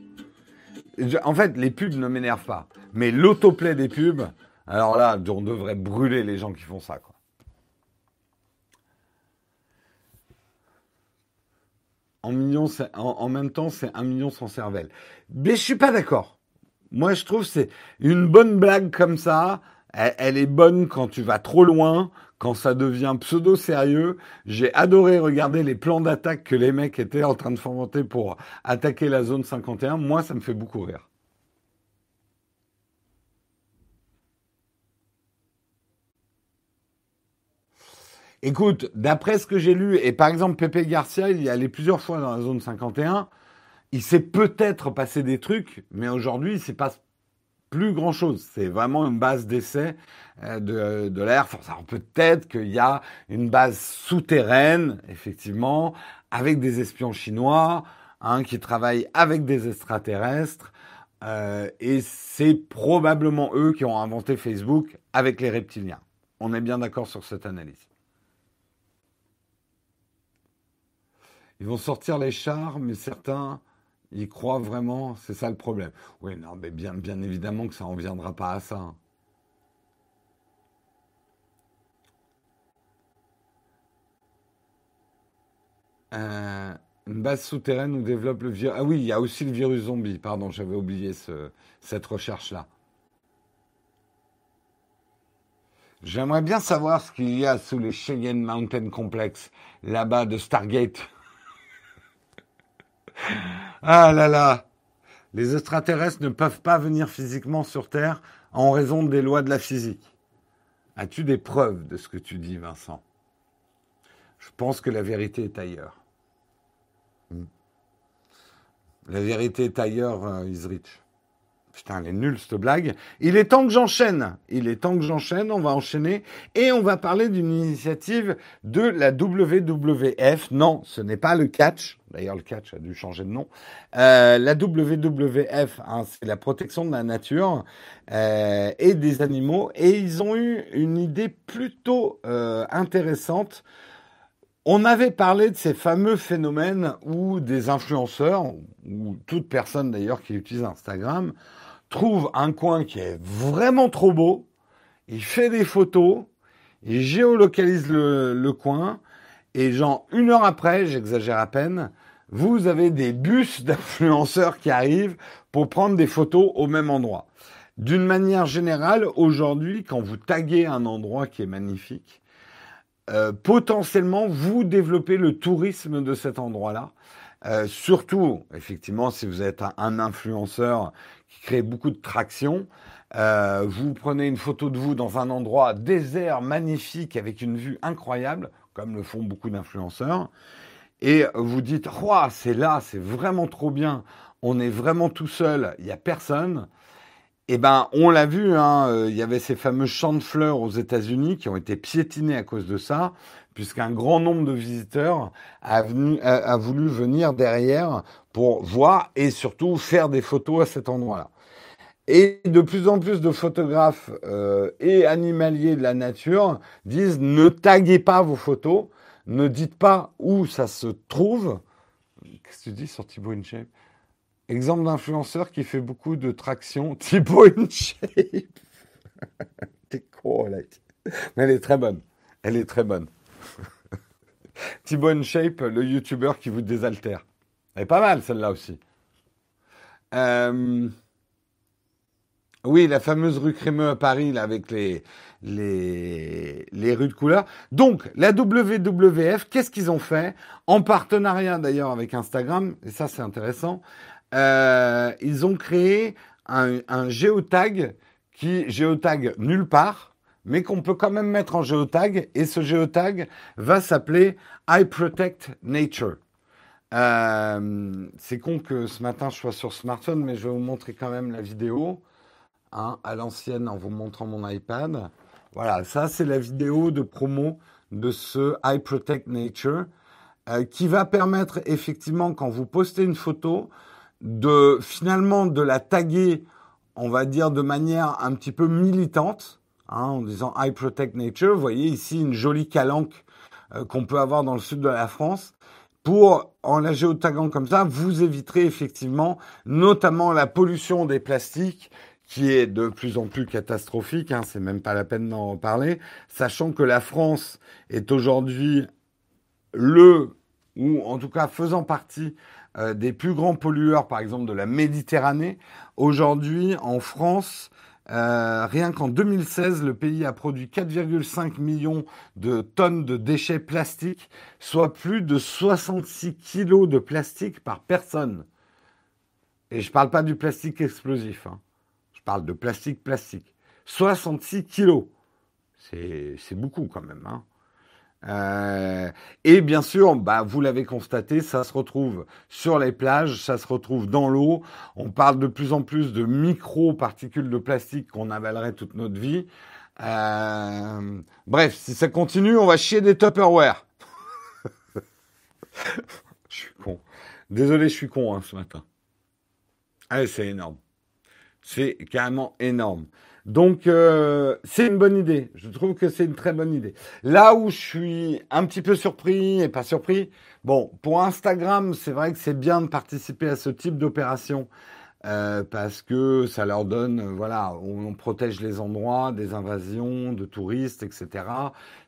En fait, les pubs ne m'énervent pas. Mais l'autoplay des pubs, alors là, on devrait brûler les gens qui font ça. Quoi. En, millions, en, en même temps, c'est un million sans cervelle. Mais je suis pas d'accord. Moi, je trouve c'est une bonne blague comme ça. Elle, est bonne quand tu vas trop loin, quand ça devient pseudo sérieux. J'ai adoré regarder les plans d'attaque que les mecs étaient en train de fomenter pour attaquer la zone 51. Moi, ça me fait beaucoup rire. Écoute, d'après ce que j'ai lu, et par exemple Pepe Garcia, il y allé plusieurs fois dans la zone 51 il s'est peut-être passé des trucs, mais aujourd'hui, il ne se passe plus grand-chose. C'est vraiment une base d'essai euh, de, l'Air Force. Alors peut-être qu'il y a une base souterraine, effectivement, avec des espions chinois, qui travaillent avec des extraterrestres. Euh, et c'est probablement eux qui ont inventé Facebook avec les reptiliens. On est bien d'accord sur cette analyse. Ils vont sortir les chars, mais certains ils croient vraiment, c'est ça le problème. Oui, non, mais bien, bien évidemment que ça n'en viendra pas à ça. Euh, une base souterraine où développe le virus. Ah oui, il y a aussi le virus zombie. Pardon, j'avais oublié cette recherche-là. J'aimerais bien savoir ce qu'il y a sous les Cheyenne Mountain Complex, là-bas de Stargate. [LAUGHS] Ah là là Les extraterrestres ne peuvent pas venir physiquement sur Terre en raison des lois de la physique. As-tu des preuves de ce que tu dis, Vincent? Je pense que la vérité est ailleurs. Hmm. La vérité est ailleurs, euh, Isrich. Putain, elle est nulle cette blague. Il est temps que j'enchaîne. Il est temps que j'enchaîne. On va enchaîner et on va parler d'une initiative de la WWF. Non, ce n'est pas le catch. D'ailleurs, le catch a dû changer de nom. Euh, la WWF, hein, c'est la protection de la nature euh, et des animaux. Et ils ont eu une idée plutôt euh, intéressante. On avait parlé de ces fameux phénomènes où des influenceurs, ou toute personne d'ailleurs qui utilise Instagram, trouve un coin qui est vraiment trop beau, il fait des photos, il géolocalise le, coin, et genre une heure après, j'exagère à peine, vous avez des bus [LAUGHS] d'influenceurs qui arrivent pour prendre des photos au même endroit. D'une manière générale, aujourd'hui, quand vous taguez un endroit qui est magnifique, euh, potentiellement, vous développez le tourisme de cet endroit-là. Euh, surtout, effectivement, si vous êtes un influenceur crée beaucoup de traction. Euh, vous prenez une photo de vous dans un endroit désert, magnifique, avec une vue incroyable, comme le font beaucoup d'influenceurs, et vous dites, oh, c'est là, c'est vraiment trop bien, on est vraiment tout seul, il n'y a personne. Eh ben, on l'a vu, hein, euh, il y avait ces fameux champs de fleurs aux États-Unis qui ont été piétinés à cause de ça, puisqu'un grand nombre de visiteurs a voulu venir derrière pour voir et surtout faire des photos à cet endroit-là. Et de plus en plus de photographes euh, et animaliers de la nature disent ne taguez pas vos photos, ne dites pas où ça se trouve. Qu'est-ce que tu dis sur Thibaut InShape? Exemple d'influenceur qui fait beaucoup de traction. [LAUGHS] Thibaut InShape [LAUGHS] T'es elle est très bonne. Elle est très bonne. [LAUGHS] Thibaut InShape, le youtubeur qui vous désaltère. Elle est pas mal, celle-là aussi. Euh... Oui, la fameuse rue Crémeux à Paris, là, avec les, les, les rues de couleur. Donc, la WWF, qu'est-ce qu'ils ont fait? En partenariat d'ailleurs avec Instagram, et ça c'est intéressant, euh, ils ont créé un, un géotag qui géotag nulle part, mais qu'on peut quand même mettre en géotag, et ce géotag va s'appeler I Protect Nature. Euh, c'est con que ce matin je sois sur smartphone, mais je vais vous montrer quand même la vidéo. Hein, à l'ancienne en vous montrant mon iPad. Voilà, ça c'est la vidéo de promo de ce I Protect Nature euh, qui va permettre effectivement quand vous postez une photo de finalement de la taguer, on va dire de manière un petit peu militante, hein, en disant I Protect Nature. Vous voyez ici une jolie calanque euh, qu'on peut avoir dans le sud de la France. Pour, en la géotaguant comme ça, vous éviterez effectivement notamment la pollution des plastiques qui est de plus en plus catastrophique, hein, c'est même pas la peine d'en parler, sachant que la France est aujourd'hui le, ou en tout cas faisant partie euh, des plus grands pollueurs, par exemple de la Méditerranée. Aujourd'hui, en France, euh, rien qu'en 2016, le pays a produit 4,5 millions de tonnes de déchets plastiques, soit plus de 66 kilos de plastique par personne. Et je ne parle pas du plastique explosif. Hein parle de plastique, plastique. 66 kilos. C'est beaucoup quand même. Hein. Euh, et bien sûr, bah, vous l'avez constaté, ça se retrouve sur les plages, ça se retrouve dans l'eau. On parle de plus en plus de micro-particules de plastique qu'on avalerait toute notre vie. Euh, bref, si ça continue, on va chier des Tupperware. [LAUGHS] je suis con. Désolé, je suis con hein, ce matin. Allez, c'est énorme. C'est carrément énorme. Donc, euh, c'est une bonne idée. Je trouve que c'est une très bonne idée. Là où je suis un petit peu surpris et pas surpris, bon, pour Instagram, c'est vrai que c'est bien de participer à ce type d'opération euh, parce que ça leur donne, voilà, on, protège les endroits des invasions de touristes, etc.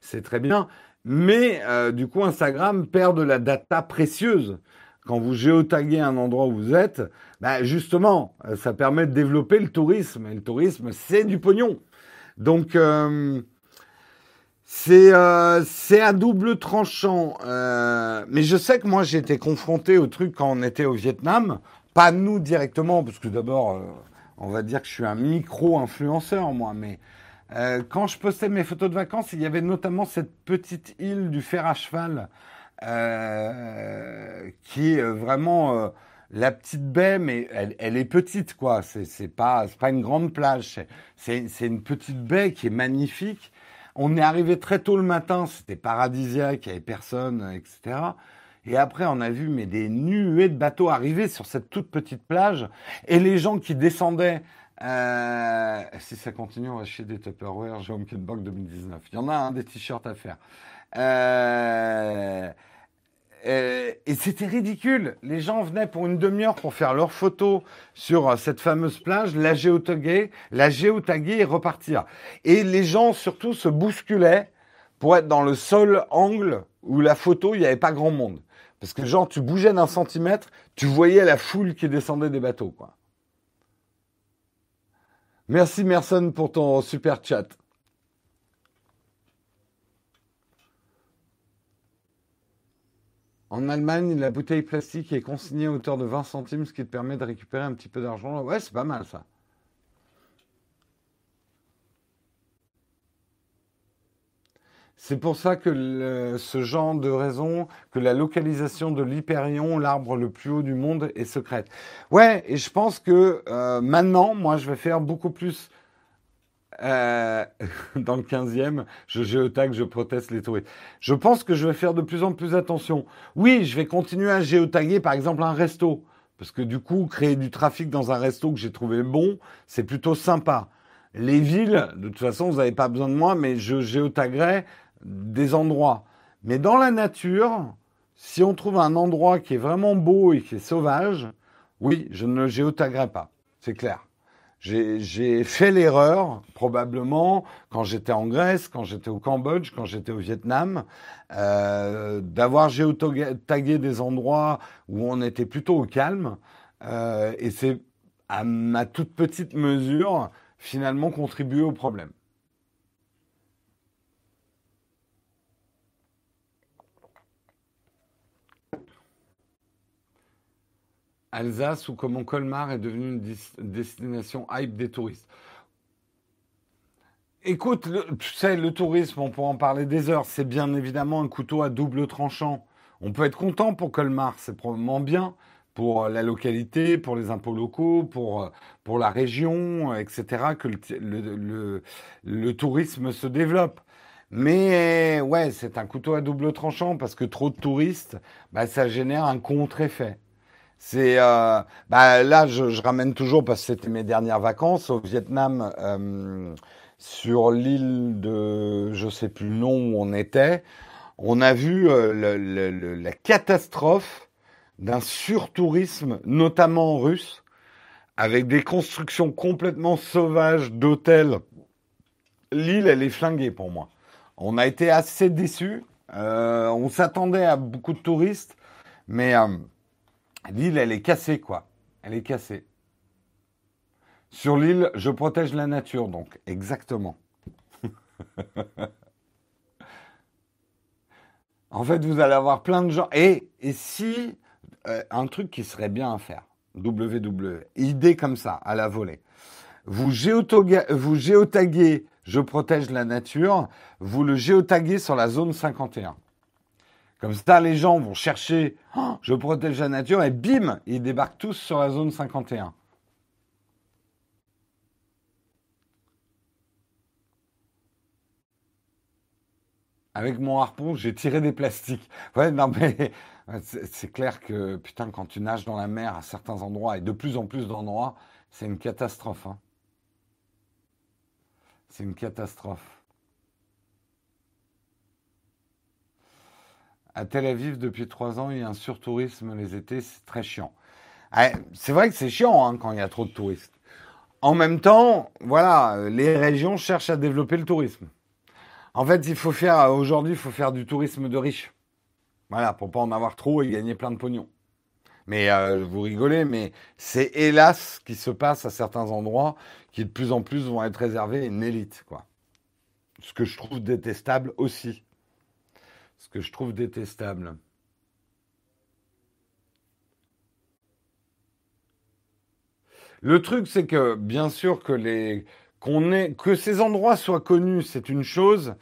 C'est très bien. Mais euh, du coup, Instagram perd de la data précieuse quand vous géotaguez un endroit où vous êtes, bah justement, euh, ça permet de développer le tourisme. Et le tourisme, c'est du pognon. Donc, euh, euh, c'est à double tranchant. mais je sais que moi, j'ai été confronté au truc quand on était au Vietnam, pas nous directement, parce que d'abord, euh, on va dire que je suis un micro-influenceur, moi, mais euh, quand je postais mes photos de vacances, il y avait notamment cette petite île du fer à cheval, euh, qui est vraiment la petite baie, mais elle, est petite, quoi. C'est pas, une grande plage. C'est une petite baie qui est magnifique. On est arrivé très tôt le matin, c'était paradisiaque, il n'y avait personne, etc. Et après, on a vu mais des nuées de bateaux arriver sur cette toute petite plage. Et les gens qui descendaient, euh, si ça continue, on va acheter des Tupperware, Jérôme Kenbank 2019. Il y en a un des t-shirts à faire. Euh, euh, et c'était ridicule. Les gens venaient pour une demi-heure pour faire leurs photos sur euh, cette fameuse plage, la géotaguer, la géotaguer et repartir. Et les gens surtout se bousculaient pour être dans le seul angle où la photo, il n'y avait pas grand monde. Parce que genre, tu bougeais d'un centimètre, tu voyais la foule qui descendait des bateaux. Merci Merson pour ton super chat. En Allemagne, la bouteille plastique est consignée à hauteur de 20 centimes, ce qui te permet de récupérer un petit peu d'argent. Ouais, c'est pas mal ça. C'est pour ça que ce genre de raison, que la localisation de l'Hyperion, l'arbre le plus haut du monde, est secrète. Ouais, et je pense que euh, maintenant, moi, je vais faire beaucoup plus euh, [LAUGHS] dans le 15e, je géotag, je proteste les touristes. Je pense que je vais faire de plus en plus attention. Oui, je vais continuer à géotaguer, par exemple, un resto. Parce que du coup, créer du trafic dans un resto que j'ai trouvé bon, c'est plutôt sympa. Les villes, de toute façon, vous n'avez pas besoin de moi, mais je géotaguerai des endroits. Mais dans la nature, si on trouve un endroit qui est vraiment beau et qui est sauvage, oui, je ne le géotaguerai pas. C'est clair. J'ai fait l'erreur, probablement, quand j'étais en Grèce, quand j'étais au Cambodge, quand j'étais au Vietnam, euh, d'avoir géotagué des endroits où on était plutôt au calme. Euh, et c'est, à ma toute petite mesure, finalement contribué au problème. Alsace ou comment Colmar est devenu une destination hype des touristes. Écoute, tu sais, le tourisme, on pourra en parler des heures, c'est bien évidemment un couteau à double tranchant. On peut être content pour Colmar, c'est probablement bien pour euh, la localité, pour les impôts locaux, pour, euh, pour la région, etc., que le, le tourisme se développe. Mais ouais, c'est un couteau à double tranchant parce que trop de touristes, bah, ça génère un contre-effet. C'est euh, bah, là, je, je, ramène toujours parce que c'était mes dernières vacances au Vietnam, euh, sur l'île de, je sais plus le nom où on était. On a vu euh, le, le, la catastrophe d'un surtourisme, notamment russe, avec des constructions complètement sauvages d'hôtels. L'île, elle est flinguée pour moi. On a été assez déçus. Euh, on s'attendait à beaucoup de touristes, mais euh, L'île, elle est cassée, quoi. Elle est cassée. Sur l'île, je protège la nature, donc. Exactement. [LAUGHS] en fait, vous allez avoir plein de gens. Et, si, euh, un truc qui serait bien à faire, WWE, idée comme ça, à la volée. Vous, vous géotaguez, je protège la nature, vous le géotaguez sur la zone 51. Comme ça, les gens vont chercher oh, je protège la nature et bim, ils débarquent tous sur la zone 51. Avec mon harpon, j'ai tiré des plastiques. [LAUGHS] Ouais, non mais c'est clair que putain, quand tu nages dans la mer à certains endroits et de plus en plus d'endroits, c'est une catastrophe. Hein. C'est une catastrophe. À Tel Aviv depuis trois ans, il y a un surtourisme les étés, c'est très chiant. Ah, c'est vrai que c'est chiant hein, quand il y a trop de touristes. En même temps, voilà, les régions cherchent à développer le tourisme. En fait, il faut faire aujourd'hui, il faut faire du tourisme de riches. Voilà, pour pas en avoir trop et gagner plein de pognon. Mais euh, vous rigolez, mais c'est hélas ce qui se passe à certains endroits qui de plus en plus vont être réservés à une élite, quoi. Ce que je trouve détestable aussi ce que je trouve détestable. Le truc, c'est que bien sûr que les qu'on ait que ces endroits soient connus, c'est une chose.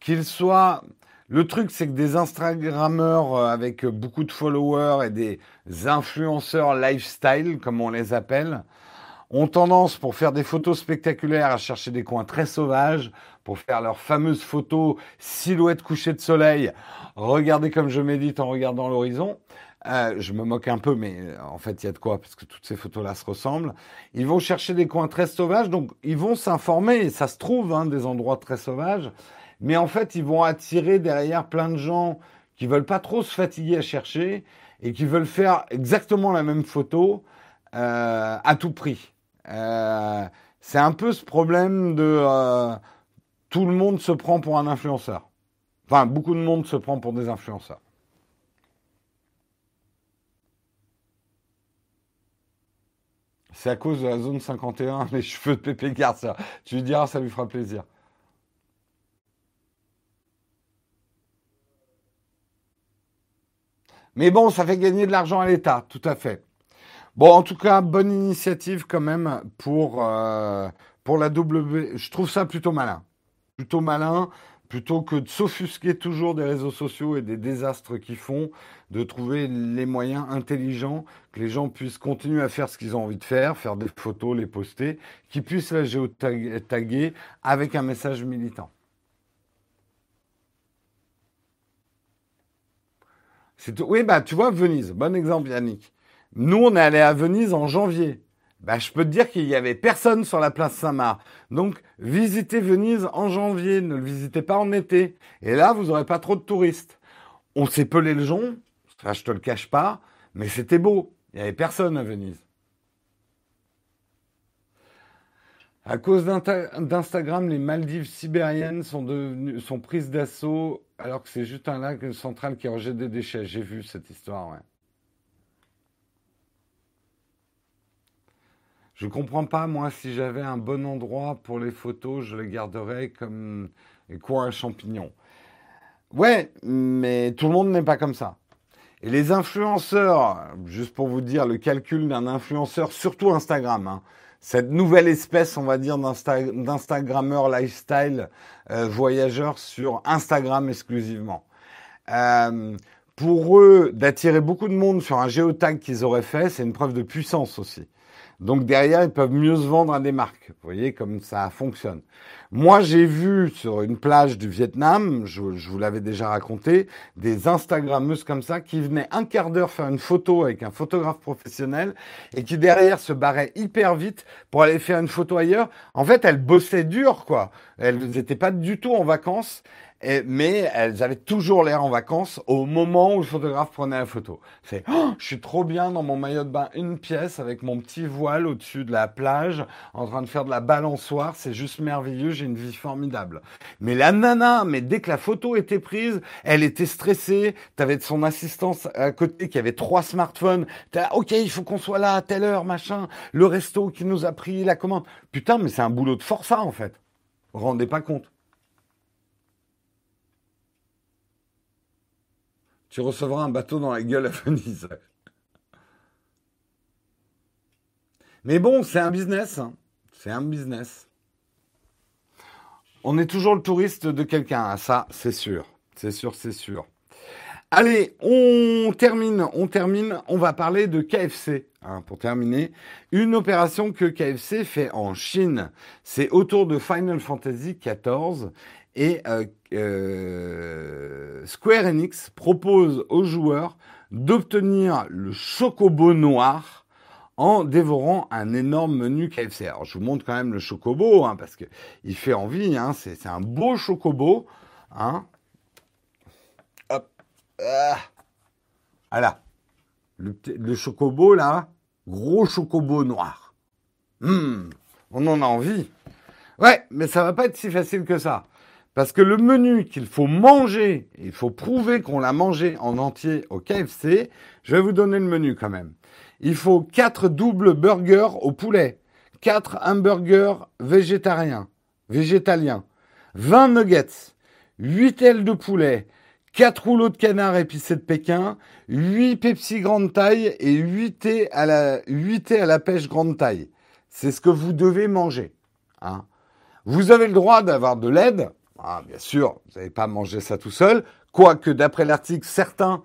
Qu'ils soient le truc, c'est que des Instagrammeurs euh, avec beaucoup de followers et des influenceurs lifestyle, comme on les appelle, ont tendance, pour faire des photos spectaculaires, à chercher des coins très sauvages, pour faire leurs fameuses photos silhouette coucher de soleil. Regardez comme je médite en regardant l'horizon. Euh, je me moque un peu, mais euh, en fait, il y a de quoi, parce que toutes ces photos-là se ressemblent. Ils vont chercher des coins très sauvages, donc ils vont s'informer, ça se trouve, hein, des endroits très sauvages. Mais en fait, ils vont attirer derrière plein de gens qui veulent pas trop se fatiguer à chercher et qui veulent faire exactement la même photo euh, à tout prix. C'est un peu ce problème de tout le monde se prend pour un influenceur. Enfin, beaucoup de monde se prend pour des influenceurs. C'est à cause de la zone 51, [LAUGHS] les cheveux de Pépé Garde, ça. Tu lui diras, ça lui fera plaisir. Mais bon, ça fait gagner de l'argent à l'État, tout à fait. Bon, en tout cas, bonne initiative quand même pour, euh, pour la W. Je trouve ça plutôt malin. Plutôt malin, plutôt que de s'offusquer toujours des réseaux sociaux et des désastres qu'ils font, de trouver les moyens intelligents que les gens puissent continuer à faire ce qu'ils ont envie de faire, faire des photos, les poster, qu'ils puissent la géotaguer avec un message militant. Oui, bah, tu vois, Venise, bon exemple, Yannick. Nous, on est allé à Venise en janvier. Bah, je peux te dire qu'il y avait personne sur la place Saint-Marc. Donc, visitez Venise en janvier, ne le visitez pas en été. Et là, vous n'aurez pas trop de touristes. On s'est pelé le jonc, je te le cache pas, mais c'était beau. Il n'y avait personne à Venise. À cause d'Instagram, les Maldives sibériennes sont, devenues, sont prises d'assaut alors que c'est juste un lac central qui rejette des déchets. J'ai vu cette histoire, ouais. Je comprends pas, moi, si j'avais un bon endroit pour les photos, je les garderais comme des coins à champignons. Ouais, mais tout le monde n'est pas comme ça. Et les influenceurs, juste pour vous dire le calcul d'un influenceur, surtout Instagram, hein, cette nouvelle espèce, on va dire, d'Instagrammeur lifestyle euh, voyageurs sur Instagram exclusivement. Euh, pour eux, d'attirer beaucoup de monde sur un géotag qu'ils auraient fait, c'est une preuve de puissance aussi. Donc derrière, ils peuvent mieux se vendre à des marques. Vous voyez comme ça fonctionne. Moi, j'ai vu sur une plage du Vietnam, je, vous l'avais déjà raconté, des Instagrammeuses comme ça qui venaient un quart d'heure faire une photo avec un photographe professionnel et qui derrière se barraient hyper vite pour aller faire une photo ailleurs. En fait, elles bossaient dur, quoi. Elles n'étaient pas du tout en vacances mais elles avaient toujours l'air en vacances au moment où le photographe prenait la photo. C'est, oh, je suis trop bien dans mon maillot de bain, une pièce avec mon petit voile au-dessus de la plage, en train de faire de la balançoire. C'est juste merveilleux. J'ai une vie formidable. Mais la nana, mais dès que la photo était prise, elle était stressée. T'avais son assistance à côté qui avait trois smartphones. T'as, ok, il faut qu'on soit là à telle heure, machin. Le resto qui nous a pris la commande. Putain, mais c'est un boulot de forçat, en fait. Rendez pas compte. Tu recevras un bateau dans la gueule à Venise. Mais bon, c'est un business. Hein. C'est un business. On est toujours le touriste de quelqu'un, ça, c'est sûr. C'est sûr, c'est sûr. Allez, on termine, on termine. On va parler de KFC, hein, pour terminer. Une opération que KFC fait en Chine. C'est autour de Final Fantasy XIV. Et euh, euh, Square Enix propose aux joueurs d'obtenir le chocobo noir en dévorant un énorme menu KFC. Alors je vous montre quand même le chocobo, hein, parce qu'il fait envie, hein, c'est un beau chocobo. Hein. Hop. Ah. Voilà. Le, chocobo là, gros chocobo noir. Hum, on en a envie. Ouais, mais ça va pas être si facile que ça. Parce que le menu qu'il faut manger, il faut prouver qu'on l'a mangé en entier au KFC, je vais vous donner le menu quand même. Il faut 4 doubles burgers au poulet, 4 hamburgers végétariens, végétaliens, 20 nuggets, 8 ailes de poulet, 4 rouleaux de canard épicé de Pékin, 8 Pepsi grande taille et 8 thé à la, 8 thé à la pêche grande taille. c'est ce que vous devez manger. Hein. Vous avez le droit d'avoir de l'aide. Ah, bien sûr, vous n'allez pas manger ça tout seul. Quoique, d'après l'article, certains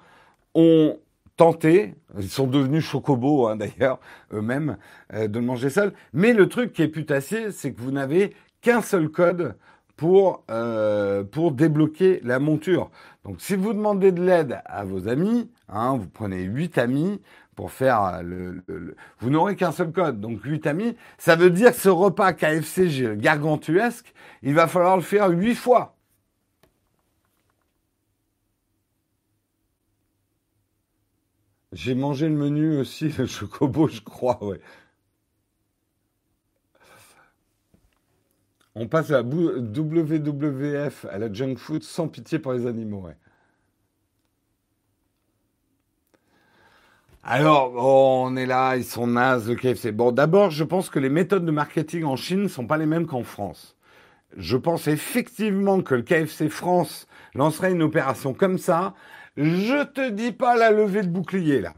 ont tenté, ils sont devenus chocobos hein, d'ailleurs, eux-mêmes, euh, de le manger seul. Mais le truc qui est putassier, c'est que vous n'avez qu'un seul code pour, euh, débloquer la monture. Donc si vous demandez de l'aide à vos amis, hein, vous prenez 8 amis pour faire le... vous n'aurez qu'un seul code, donc 8 amis, ça veut dire que ce repas KFC gargantuesque, il va falloir le faire 8 fois. J'ai mangé le menu aussi, le chocobo, je crois, ouais. On passe à la WWF, à la junk food, sans pitié pour les animaux, ouais. Alors, on est là, ils sont nazes, le KFC. Bon, d'abord, je pense que les méthodes de marketing en Chine ne sont pas les mêmes qu'en France. Je pense effectivement que le KFC France lancerait une opération comme ça. Je te dis pas la levée de bouclier, là.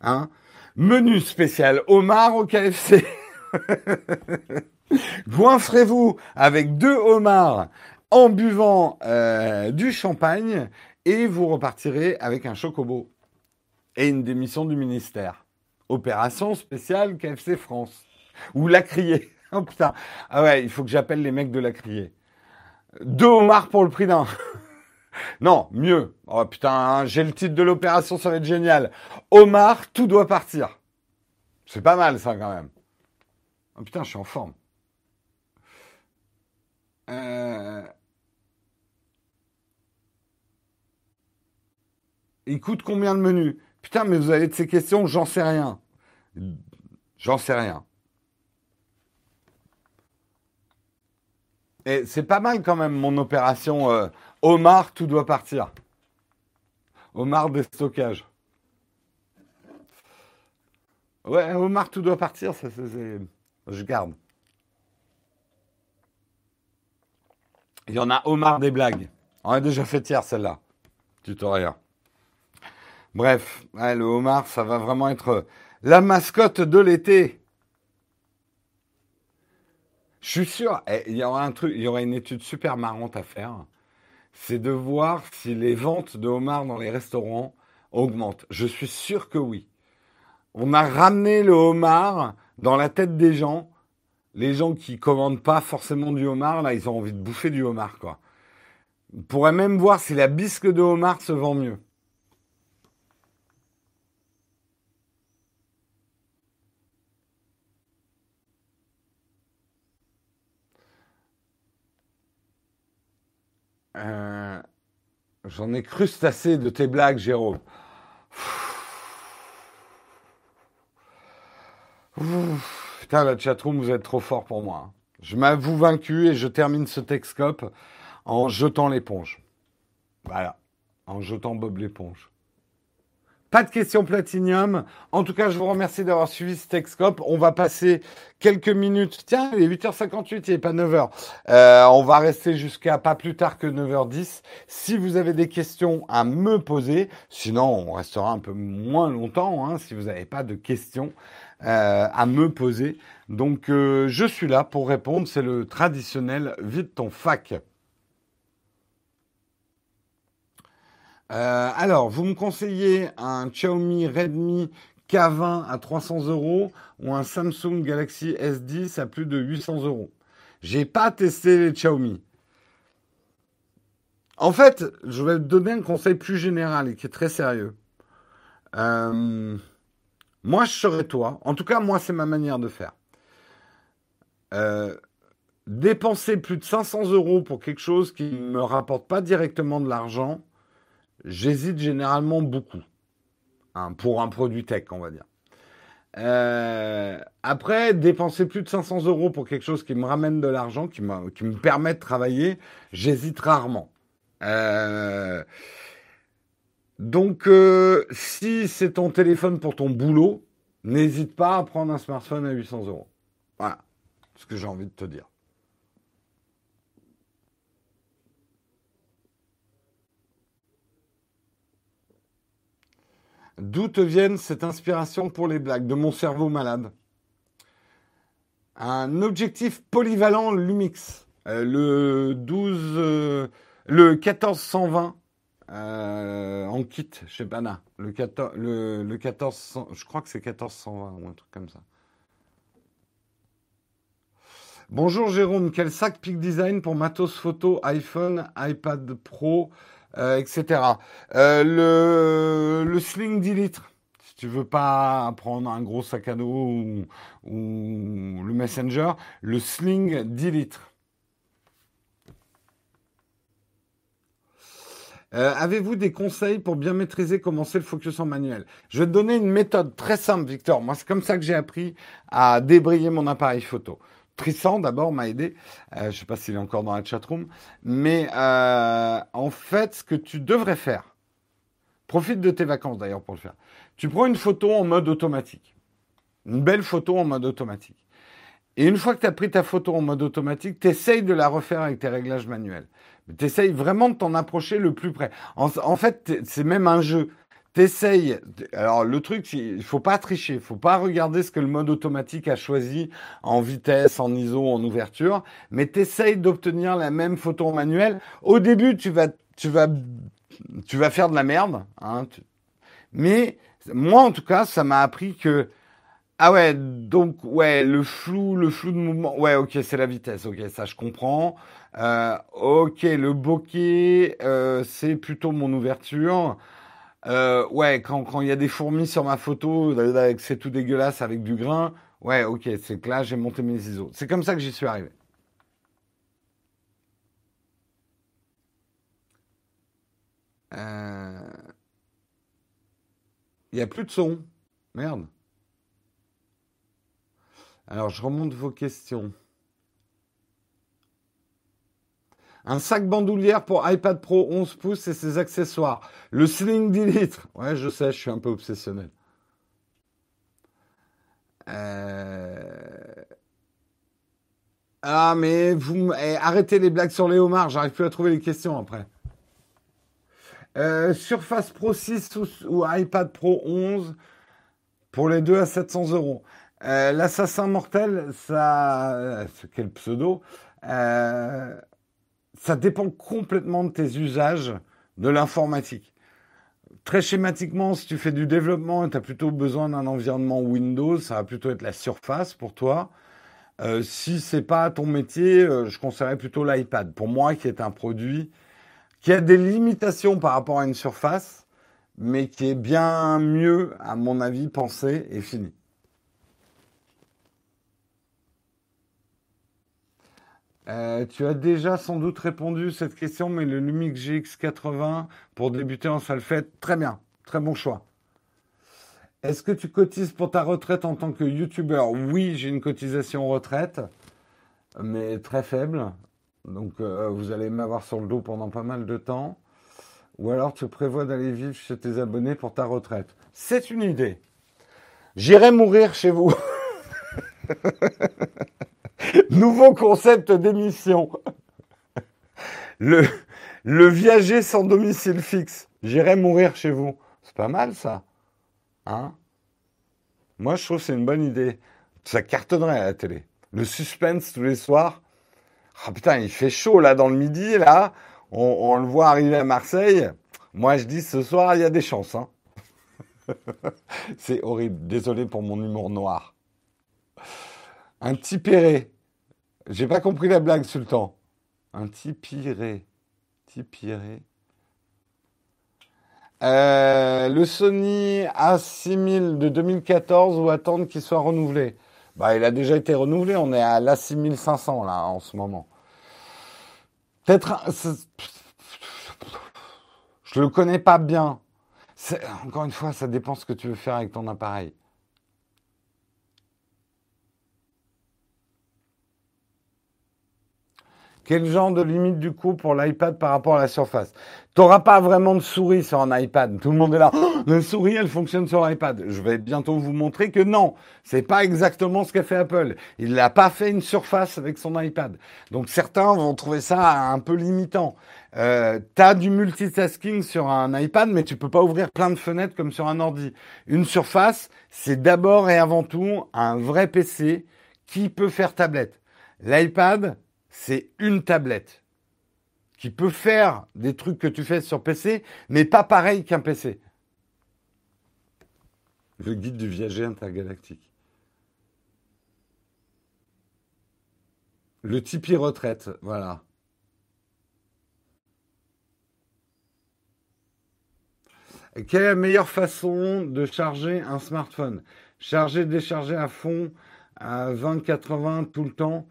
Hein Menu spécial homard au KFC. [LAUGHS] Goinfrez-vous avec deux homards en buvant euh, du champagne et vous repartirez avec un chocobo et une démission du ministère. Opération spéciale KFC France. Ou la crier. [LAUGHS] Oh putain. Ah ouais, il faut que j'appelle les mecs de la crier. Deux homards pour le prix d'un. [LAUGHS] non, mieux. Oh putain, hein, j'ai le titre de l'opération, ça va être génial. Omar, tout doit partir. C'est pas mal ça quand même. Oh putain, je suis en forme. Euh, il coûte combien le menu? Putain, mais vous avez de ces questions, j'en sais rien. J'en sais rien. Et c'est pas mal quand même mon opération euh, Omar, tout doit partir. Omar déstockage. Ouais, Omar, tout doit partir, ça, c'est, je garde. Il y en a Omar des blagues. On a déjà fait hier celle-là. Tutoriel. Bref, le homard, ça va vraiment être la mascotte de l'été. Je suis sûr, eh, il y aura un truc, il y aura une étude super marrante à faire. C'est de voir si les ventes de homards dans les restaurants augmentent. Je suis sûr que oui. On a ramené le homard dans la tête des gens les gens qui commandent pas forcément du homard, là, ils ont envie de bouffer du homard, quoi. On pourrait même voir si la bisque de homard se vend mieux. Euh, j'en ai crustacé de tes blagues, Jérôme. Putain, la chatroom, vous êtes trop fort pour moi. Je m'avoue vaincu et je termine ce Texcope en jetant l'éponge. Voilà, en jetant Bob l'éponge. Pas de questions platinium. En tout cas, je vous remercie d'avoir suivi ce Texcope. On va passer quelques minutes. Tiens, il est 8h58, il n'est pas 9h. Euh, on va rester jusqu'à pas plus tard que 9h10. Si vous avez des questions à me poser, sinon on restera un peu moins longtemps hein, si vous n'avez pas de questions. Euh, à me poser. Donc euh, je suis là pour répondre. C'est le traditionnel vide ton fac. Euh, alors, vous me conseillez un Xiaomi Redmi K20 à 300 euros ou un Samsung Galaxy S10 à plus de 800 euros. J'ai pas testé les Xiaomi. En fait, je vais te donner un conseil plus général et qui est très sérieux. Euh, moi, je serais toi. En tout cas, moi, c'est ma manière de faire. Euh, dépenser plus de 500 euros pour quelque chose qui ne me rapporte pas directement de l'argent, j'hésite généralement beaucoup. Hein, pour un produit tech, on va dire. Euh, après, dépenser plus de 500 euros pour quelque chose qui me ramène de l'argent, qui, me permet de travailler, j'hésite rarement. Euh, donc, euh, si c'est ton téléphone pour ton boulot, n'hésite pas à prendre un smartphone à 800 euros. Voilà ce que j'ai envie de te dire. D'où te viennent cette inspiration pour les blagues De mon cerveau malade? un objectif polyvalent Lumix, euh, le 12, euh, le 1420 euh, en kit chez Bana, le 14, le, le 14, je crois que c'est 1420 ou un truc comme ça. Bonjour Jérôme, quel sac Peak Design pour matos photo, iPhone, iPad Pro, euh, etc. Euh, le, le Sling 10 litres. Si tu veux pas prendre un gros sac à dos ou, ou le Messenger, le Sling 10 litres. Euh, Avez-vous des conseils pour bien maîtriser comment c'est le focus en manuel? Je vais te donner une méthode très simple, Victor. Moi, c'est comme ça que j'ai appris à débrayer mon appareil photo. Tristan, d'abord, m'a aidé. Euh, je ne sais pas s'il est encore dans la chatroom. Mais euh, en fait, ce que tu devrais faire, profite de tes vacances d'ailleurs pour le faire. Tu prends une photo en mode automatique. Une belle photo en mode automatique. Et une fois que tu as pris ta photo en mode automatique, tu essayes de la refaire avec tes réglages manuels. Tu essayes vraiment de t'en approcher le plus près. En, en fait, c'est même un jeu. T'essayes. Alors le truc, il faut pas tricher, il faut pas regarder ce que le mode automatique a choisi en vitesse, en ISO, en ouverture, mais t'essayes d'obtenir la même photo en manuel. Au début, tu vas, faire de la merde, hein, mais moi en tout cas, ça m'a appris que ah ouais, donc ouais, le flou, le flou de mouvement, ouais, ok, c'est la vitesse, ok, ça je comprends. Euh, ok, le bokeh, euh, c'est plutôt mon ouverture. Euh, ouais, quand il y a des fourmis sur ma photo, c'est tout dégueulasse avec du grain, ouais, ok, c'est que là, j'ai monté mes ISO. C'est comme ça que j'y suis arrivé. Euh, il n'y a plus de son. Merde. Alors, je remonte vos questions. Un sac bandoulière pour iPad Pro 11 pouces et ses accessoires. Le Sling 10 litres. Ouais, je sais, je suis un peu obsessionnel. Euh... Ah, mais vous eh, arrêtez les blagues sur les homards, j'arrive plus à trouver les questions après. Euh, Surface Pro 6 ou, iPad Pro 11 pour les deux à 700 euros. Euh, L'assassin mortel, ça, quel pseudo, ça dépend complètement de tes usages de l'informatique. Très schématiquement, si tu fais du développement et tu as plutôt besoin d'un environnement Windows, ça va plutôt être la surface pour toi. Euh, si c'est pas ton métier, euh, je conseillerais plutôt l'iPad. Pour moi, qui est un produit qui a des limitations par rapport à une surface, mais qui est bien mieux, à mon avis, pensé et fini. Euh, tu as déjà sans doute répondu cette question, mais le Lumix GX80 pour débuter en fait très bien, très bon choix. Est-ce que tu cotises pour ta retraite en tant que youtubeur Oui, j'ai une cotisation retraite, mais très faible. Donc euh, vous allez m'avoir sur le dos pendant pas mal de temps. Ou alors tu prévois d'aller vivre chez tes abonnés pour ta retraite. C'est une idée. J'irai mourir chez vous. [LAUGHS] [LAUGHS] Nouveau concept d'émission. Le, le viager sans domicile fixe. J'irai mourir chez vous. C'est pas mal ça. Hein? Moi je trouve c'est une bonne idée. Ça cartonnerait à la télé. Le suspense tous les soirs. Ah putain, il fait chaud là dans le midi, là. On, on le voit arriver à Marseille. Moi je dis ce soir il y a des chances. Hein [LAUGHS] c'est horrible. Désolé pour mon humour noir. Un tipéré. J'ai pas compris la blague, Sultan. Un tipiré. Tipiré. Euh, le Sony A6000 de 2014 ou attendre qu'il soit renouvelé? Bah, il a déjà été renouvelé. On est à l'A6500 là en ce moment. Peut-être. Je le connais pas bien. Encore une fois, ça dépend ce que tu veux faire avec ton appareil. Quel genre de limite du coup pour l'iPad par rapport à la surface? Tu n'auras pas vraiment de souris sur un iPad. Tout le monde est là. Oh, souris, elle fonctionne sur l'iPad. Je vais bientôt vous montrer que non, c'est pas exactement ce qu'a fait Apple. Il n'a pas fait une surface avec son iPad. Donc certains vont trouver ça un peu limitant. Euh, tu as du multitasking sur un iPad, mais tu peux pas ouvrir plein de fenêtres comme sur un ordi. Une surface, c'est d'abord et avant tout un vrai PC qui peut faire tablette. L'iPad, c'est une tablette qui peut faire des trucs que tu fais sur PC, mais pas pareil qu'un PC. Le guide du viager intergalactique. Le Tipeee retraite, voilà. Quelle est la meilleure façon de charger un smartphone? Charger, décharger à fond, à 20, 80 tout le temps?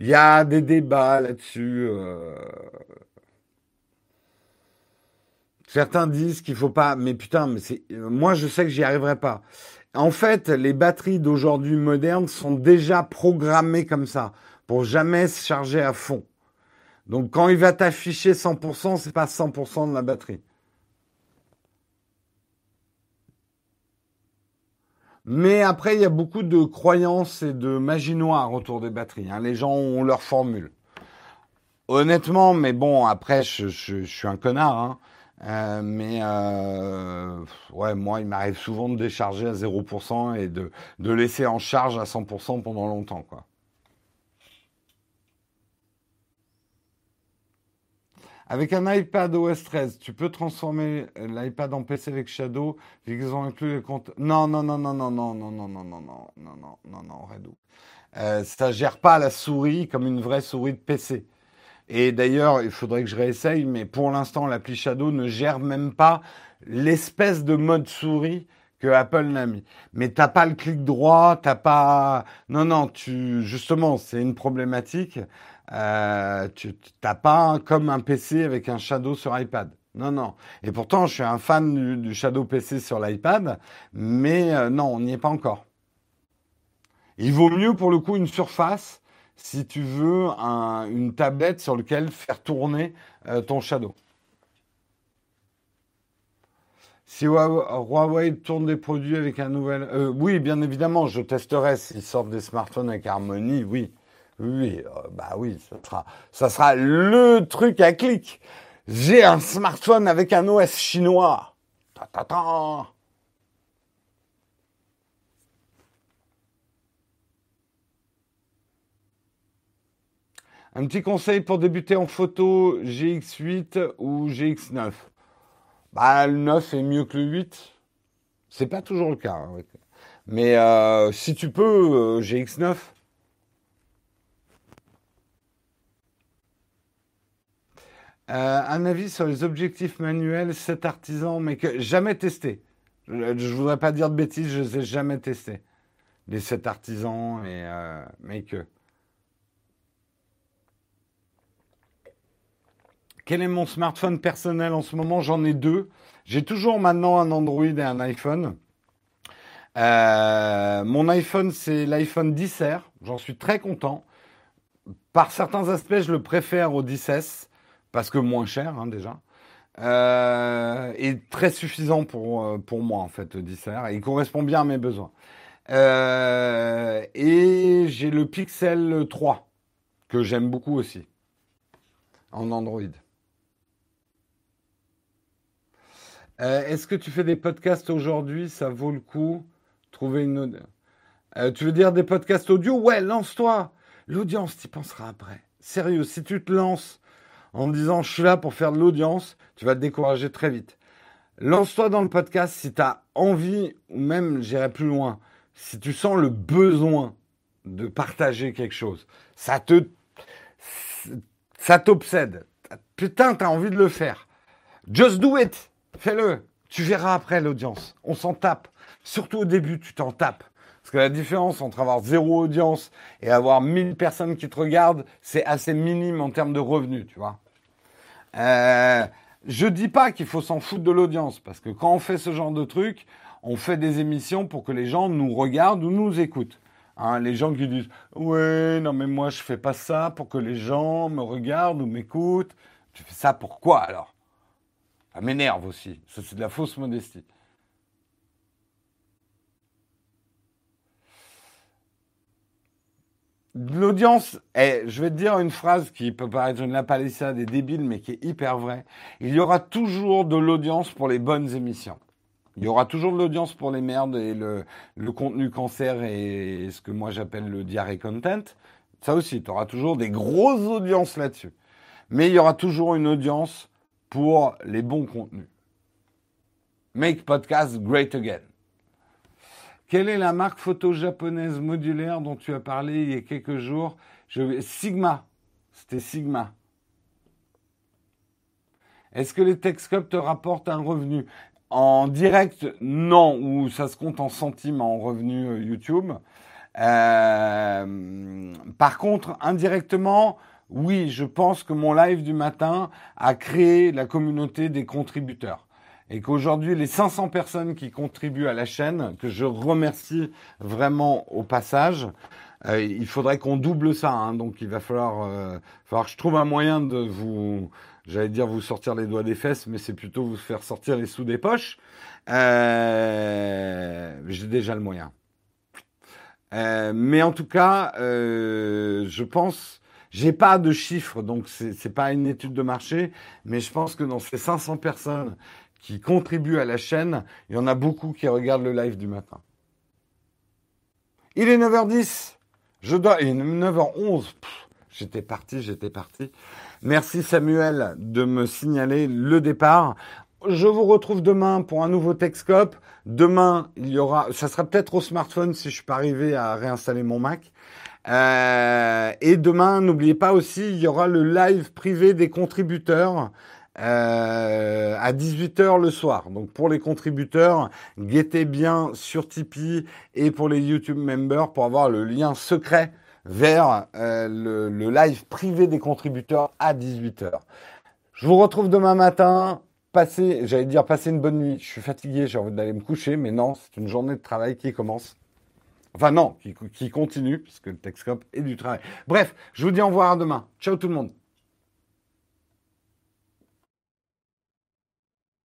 Il y a des débats là-dessus. Euh. Certains disent qu'il faut pas, mais putain, mais c'est, moi je sais que j'y arriverai pas. En fait, les batteries d'aujourd'hui modernes sont déjà programmées comme ça, pour jamais se charger à fond. Donc quand il va t'afficher 100%, c'est pas 100% de la batterie. Mais après, il y a beaucoup de croyances et de magie noire autour des batteries. Hein. Les gens ont leur formule. Honnêtement, mais bon, après, je, suis un connard. Hein. Euh, mais euh, ouais, moi, il m'arrive souvent de décharger à 0% et de, de laisser en charge à 100% pendant longtemps, quoi. Avec un iPad OS 13, tu peux transformer l'iPad en PC avec Shadow, vu qu'ils ont inclus les comptes. Non, non, non, non, non, non, non, non, non, non, non, non, non, non, non, Redou. Euh, ça gère pas la souris comme une vraie souris de PC. Et d'ailleurs, il faudrait que je réessaye, mais pour l'instant, l'appli Shadow ne gère même pas l'espèce de mode souris que Apple n'a mis. Mais t'as pas le clic droit, t'as pas. Non, non, tu justement, c'est une problématique. Euh, tu n'as pas comme un PC avec un Shadow sur iPad. Non, non. Et pourtant, je suis un fan du, Shadow PC sur l'iPad, mais euh, non, on n'y est pas encore. Il vaut mieux pour le coup une surface si tu veux une tablette sur laquelle faire tourner euh, ton Shadow. Si Huawei tourne des produits avec un nouvel... oui, bien évidemment, je testerai s'ils sortent des smartphones avec Harmony, oui. Oui, euh, bah oui, ça sera, ça sera le truc à clic. J'ai un smartphone avec un OS chinois. Un petit conseil pour débuter en photo GX8 ou GX9 Bah, le 9 est mieux que le 8. C'est pas toujours le cas. Hein, Mais euh, si tu peux, euh, GX9. Euh, un avis sur les objectifs manuels, 7 artisans, mais que jamais testé. Je ne voudrais pas dire de bêtises, je ne les ai jamais testés. Les 7 artisans, et, euh, mais que. Quel est mon smartphone personnel en ce moment? J'en ai deux. J'ai toujours maintenant un Android et un iPhone. Euh, mon iPhone, c'est l'iPhone 10R. J'en suis très content. Par certains aspects, je le préfère au 10S parce que moins cher hein, déjà. Euh, et très suffisant pour, euh, pour moi en fait, le 10R. Et il correspond bien à mes besoins. Euh, et j'ai le Pixel 3 que j'aime beaucoup aussi en Android. Est-ce que tu fais des podcasts aujourd'hui? Ça vaut le coup Trouver une. tu veux dire des podcasts audio? Ouais, lance-toi. L'audience, tu penseras après. Sérieux, si tu te lances en disant je suis là pour faire de l'audience, tu vas te décourager très vite. Lance-toi dans le podcast si tu as envie, ou même j'irai plus loin, si tu sens le besoin de partager quelque chose. Ça te. Ça t'obsède. Putain, tu as envie de le faire. Just do it. Fais-le. Tu verras après l'audience. On s'en tape. Surtout au début, tu t'en tapes. Parce que la différence entre avoir zéro audience et avoir 1000 personnes qui te regardent, c'est assez minime en termes de revenus, tu vois. Euh, je dis pas qu'il faut s'en foutre de l'audience, parce que quand on fait ce genre de truc, on fait des émissions pour que les gens nous regardent ou nous écoutent. Hein, les gens qui disent ouais non mais moi je fais pas ça pour que les gens me regardent ou m'écoutent. Tu fais ça pour quoi alors? Ça m'énerve aussi. C'est de la fausse modestie. L'audience, est, je vais te dire une phrase qui peut paraître une lapalissade et débile, mais qui est hyper vraie. Il y aura toujours de l'audience pour les bonnes émissions. Il y aura toujours de l'audience pour les merdes et le, le contenu cancer et, ce que moi j'appelle le diarrhée content. Ça aussi, tu auras toujours des grosses audiences là-dessus. Mais il y aura toujours une audience pour les bons contenus. Make podcast great again. Quelle est la marque photo japonaise modulaire dont tu as parlé il y a quelques jours? Sigma. C'était Sigma. Est-ce que les Texcopes te rapportent un revenu? En direct, non, ou ça se compte en centimes en revenu euh, YouTube. Euh, par contre, indirectement, oui, je pense que mon live du matin a créé la communauté des contributeurs. Et qu'aujourd'hui, les 500 personnes qui contribuent à la chaîne, que je remercie vraiment au passage, euh, il faudrait qu'on double ça. Hein. donc il va falloir, euh, falloir que je trouve un moyen de vous, j'allais dire vous sortir les doigts des fesses, mais c'est plutôt vous faire sortir les sous des poches. Euh, J'ai déjà le moyen. Mais en tout cas, je pense, j'ai pas de chiffres, donc c'est pas une étude de marché, mais je pense que dans ces 500 personnes qui contribuent à la chaîne, il y en a beaucoup qui regardent le live du matin. Il est 9h10. Je dois, il est 9h11. J'étais parti, j'étais parti. Merci Samuel de me signaler le départ. Je vous retrouve demain pour un nouveau Texcope. Demain, il y aura, ça sera peut-être au smartphone si je suis pas arrivé à réinstaller mon Mac. Euh, et demain, n'oubliez pas aussi, il y aura le live privé des contributeurs euh, à 18h le soir. Donc pour les contributeurs, guettez bien sur Tipeee et pour les YouTube members pour avoir le lien secret vers euh, le, live privé des contributeurs à 18h. Je vous retrouve demain matin passer, j'allais dire passer une bonne nuit. Je suis fatigué, j'ai envie d'aller me coucher, mais non, c'est une journée de travail qui commence. Enfin non, qui, continue, puisque le Texcope est du travail. Bref, je vous dis au revoir demain. Ciao tout le monde.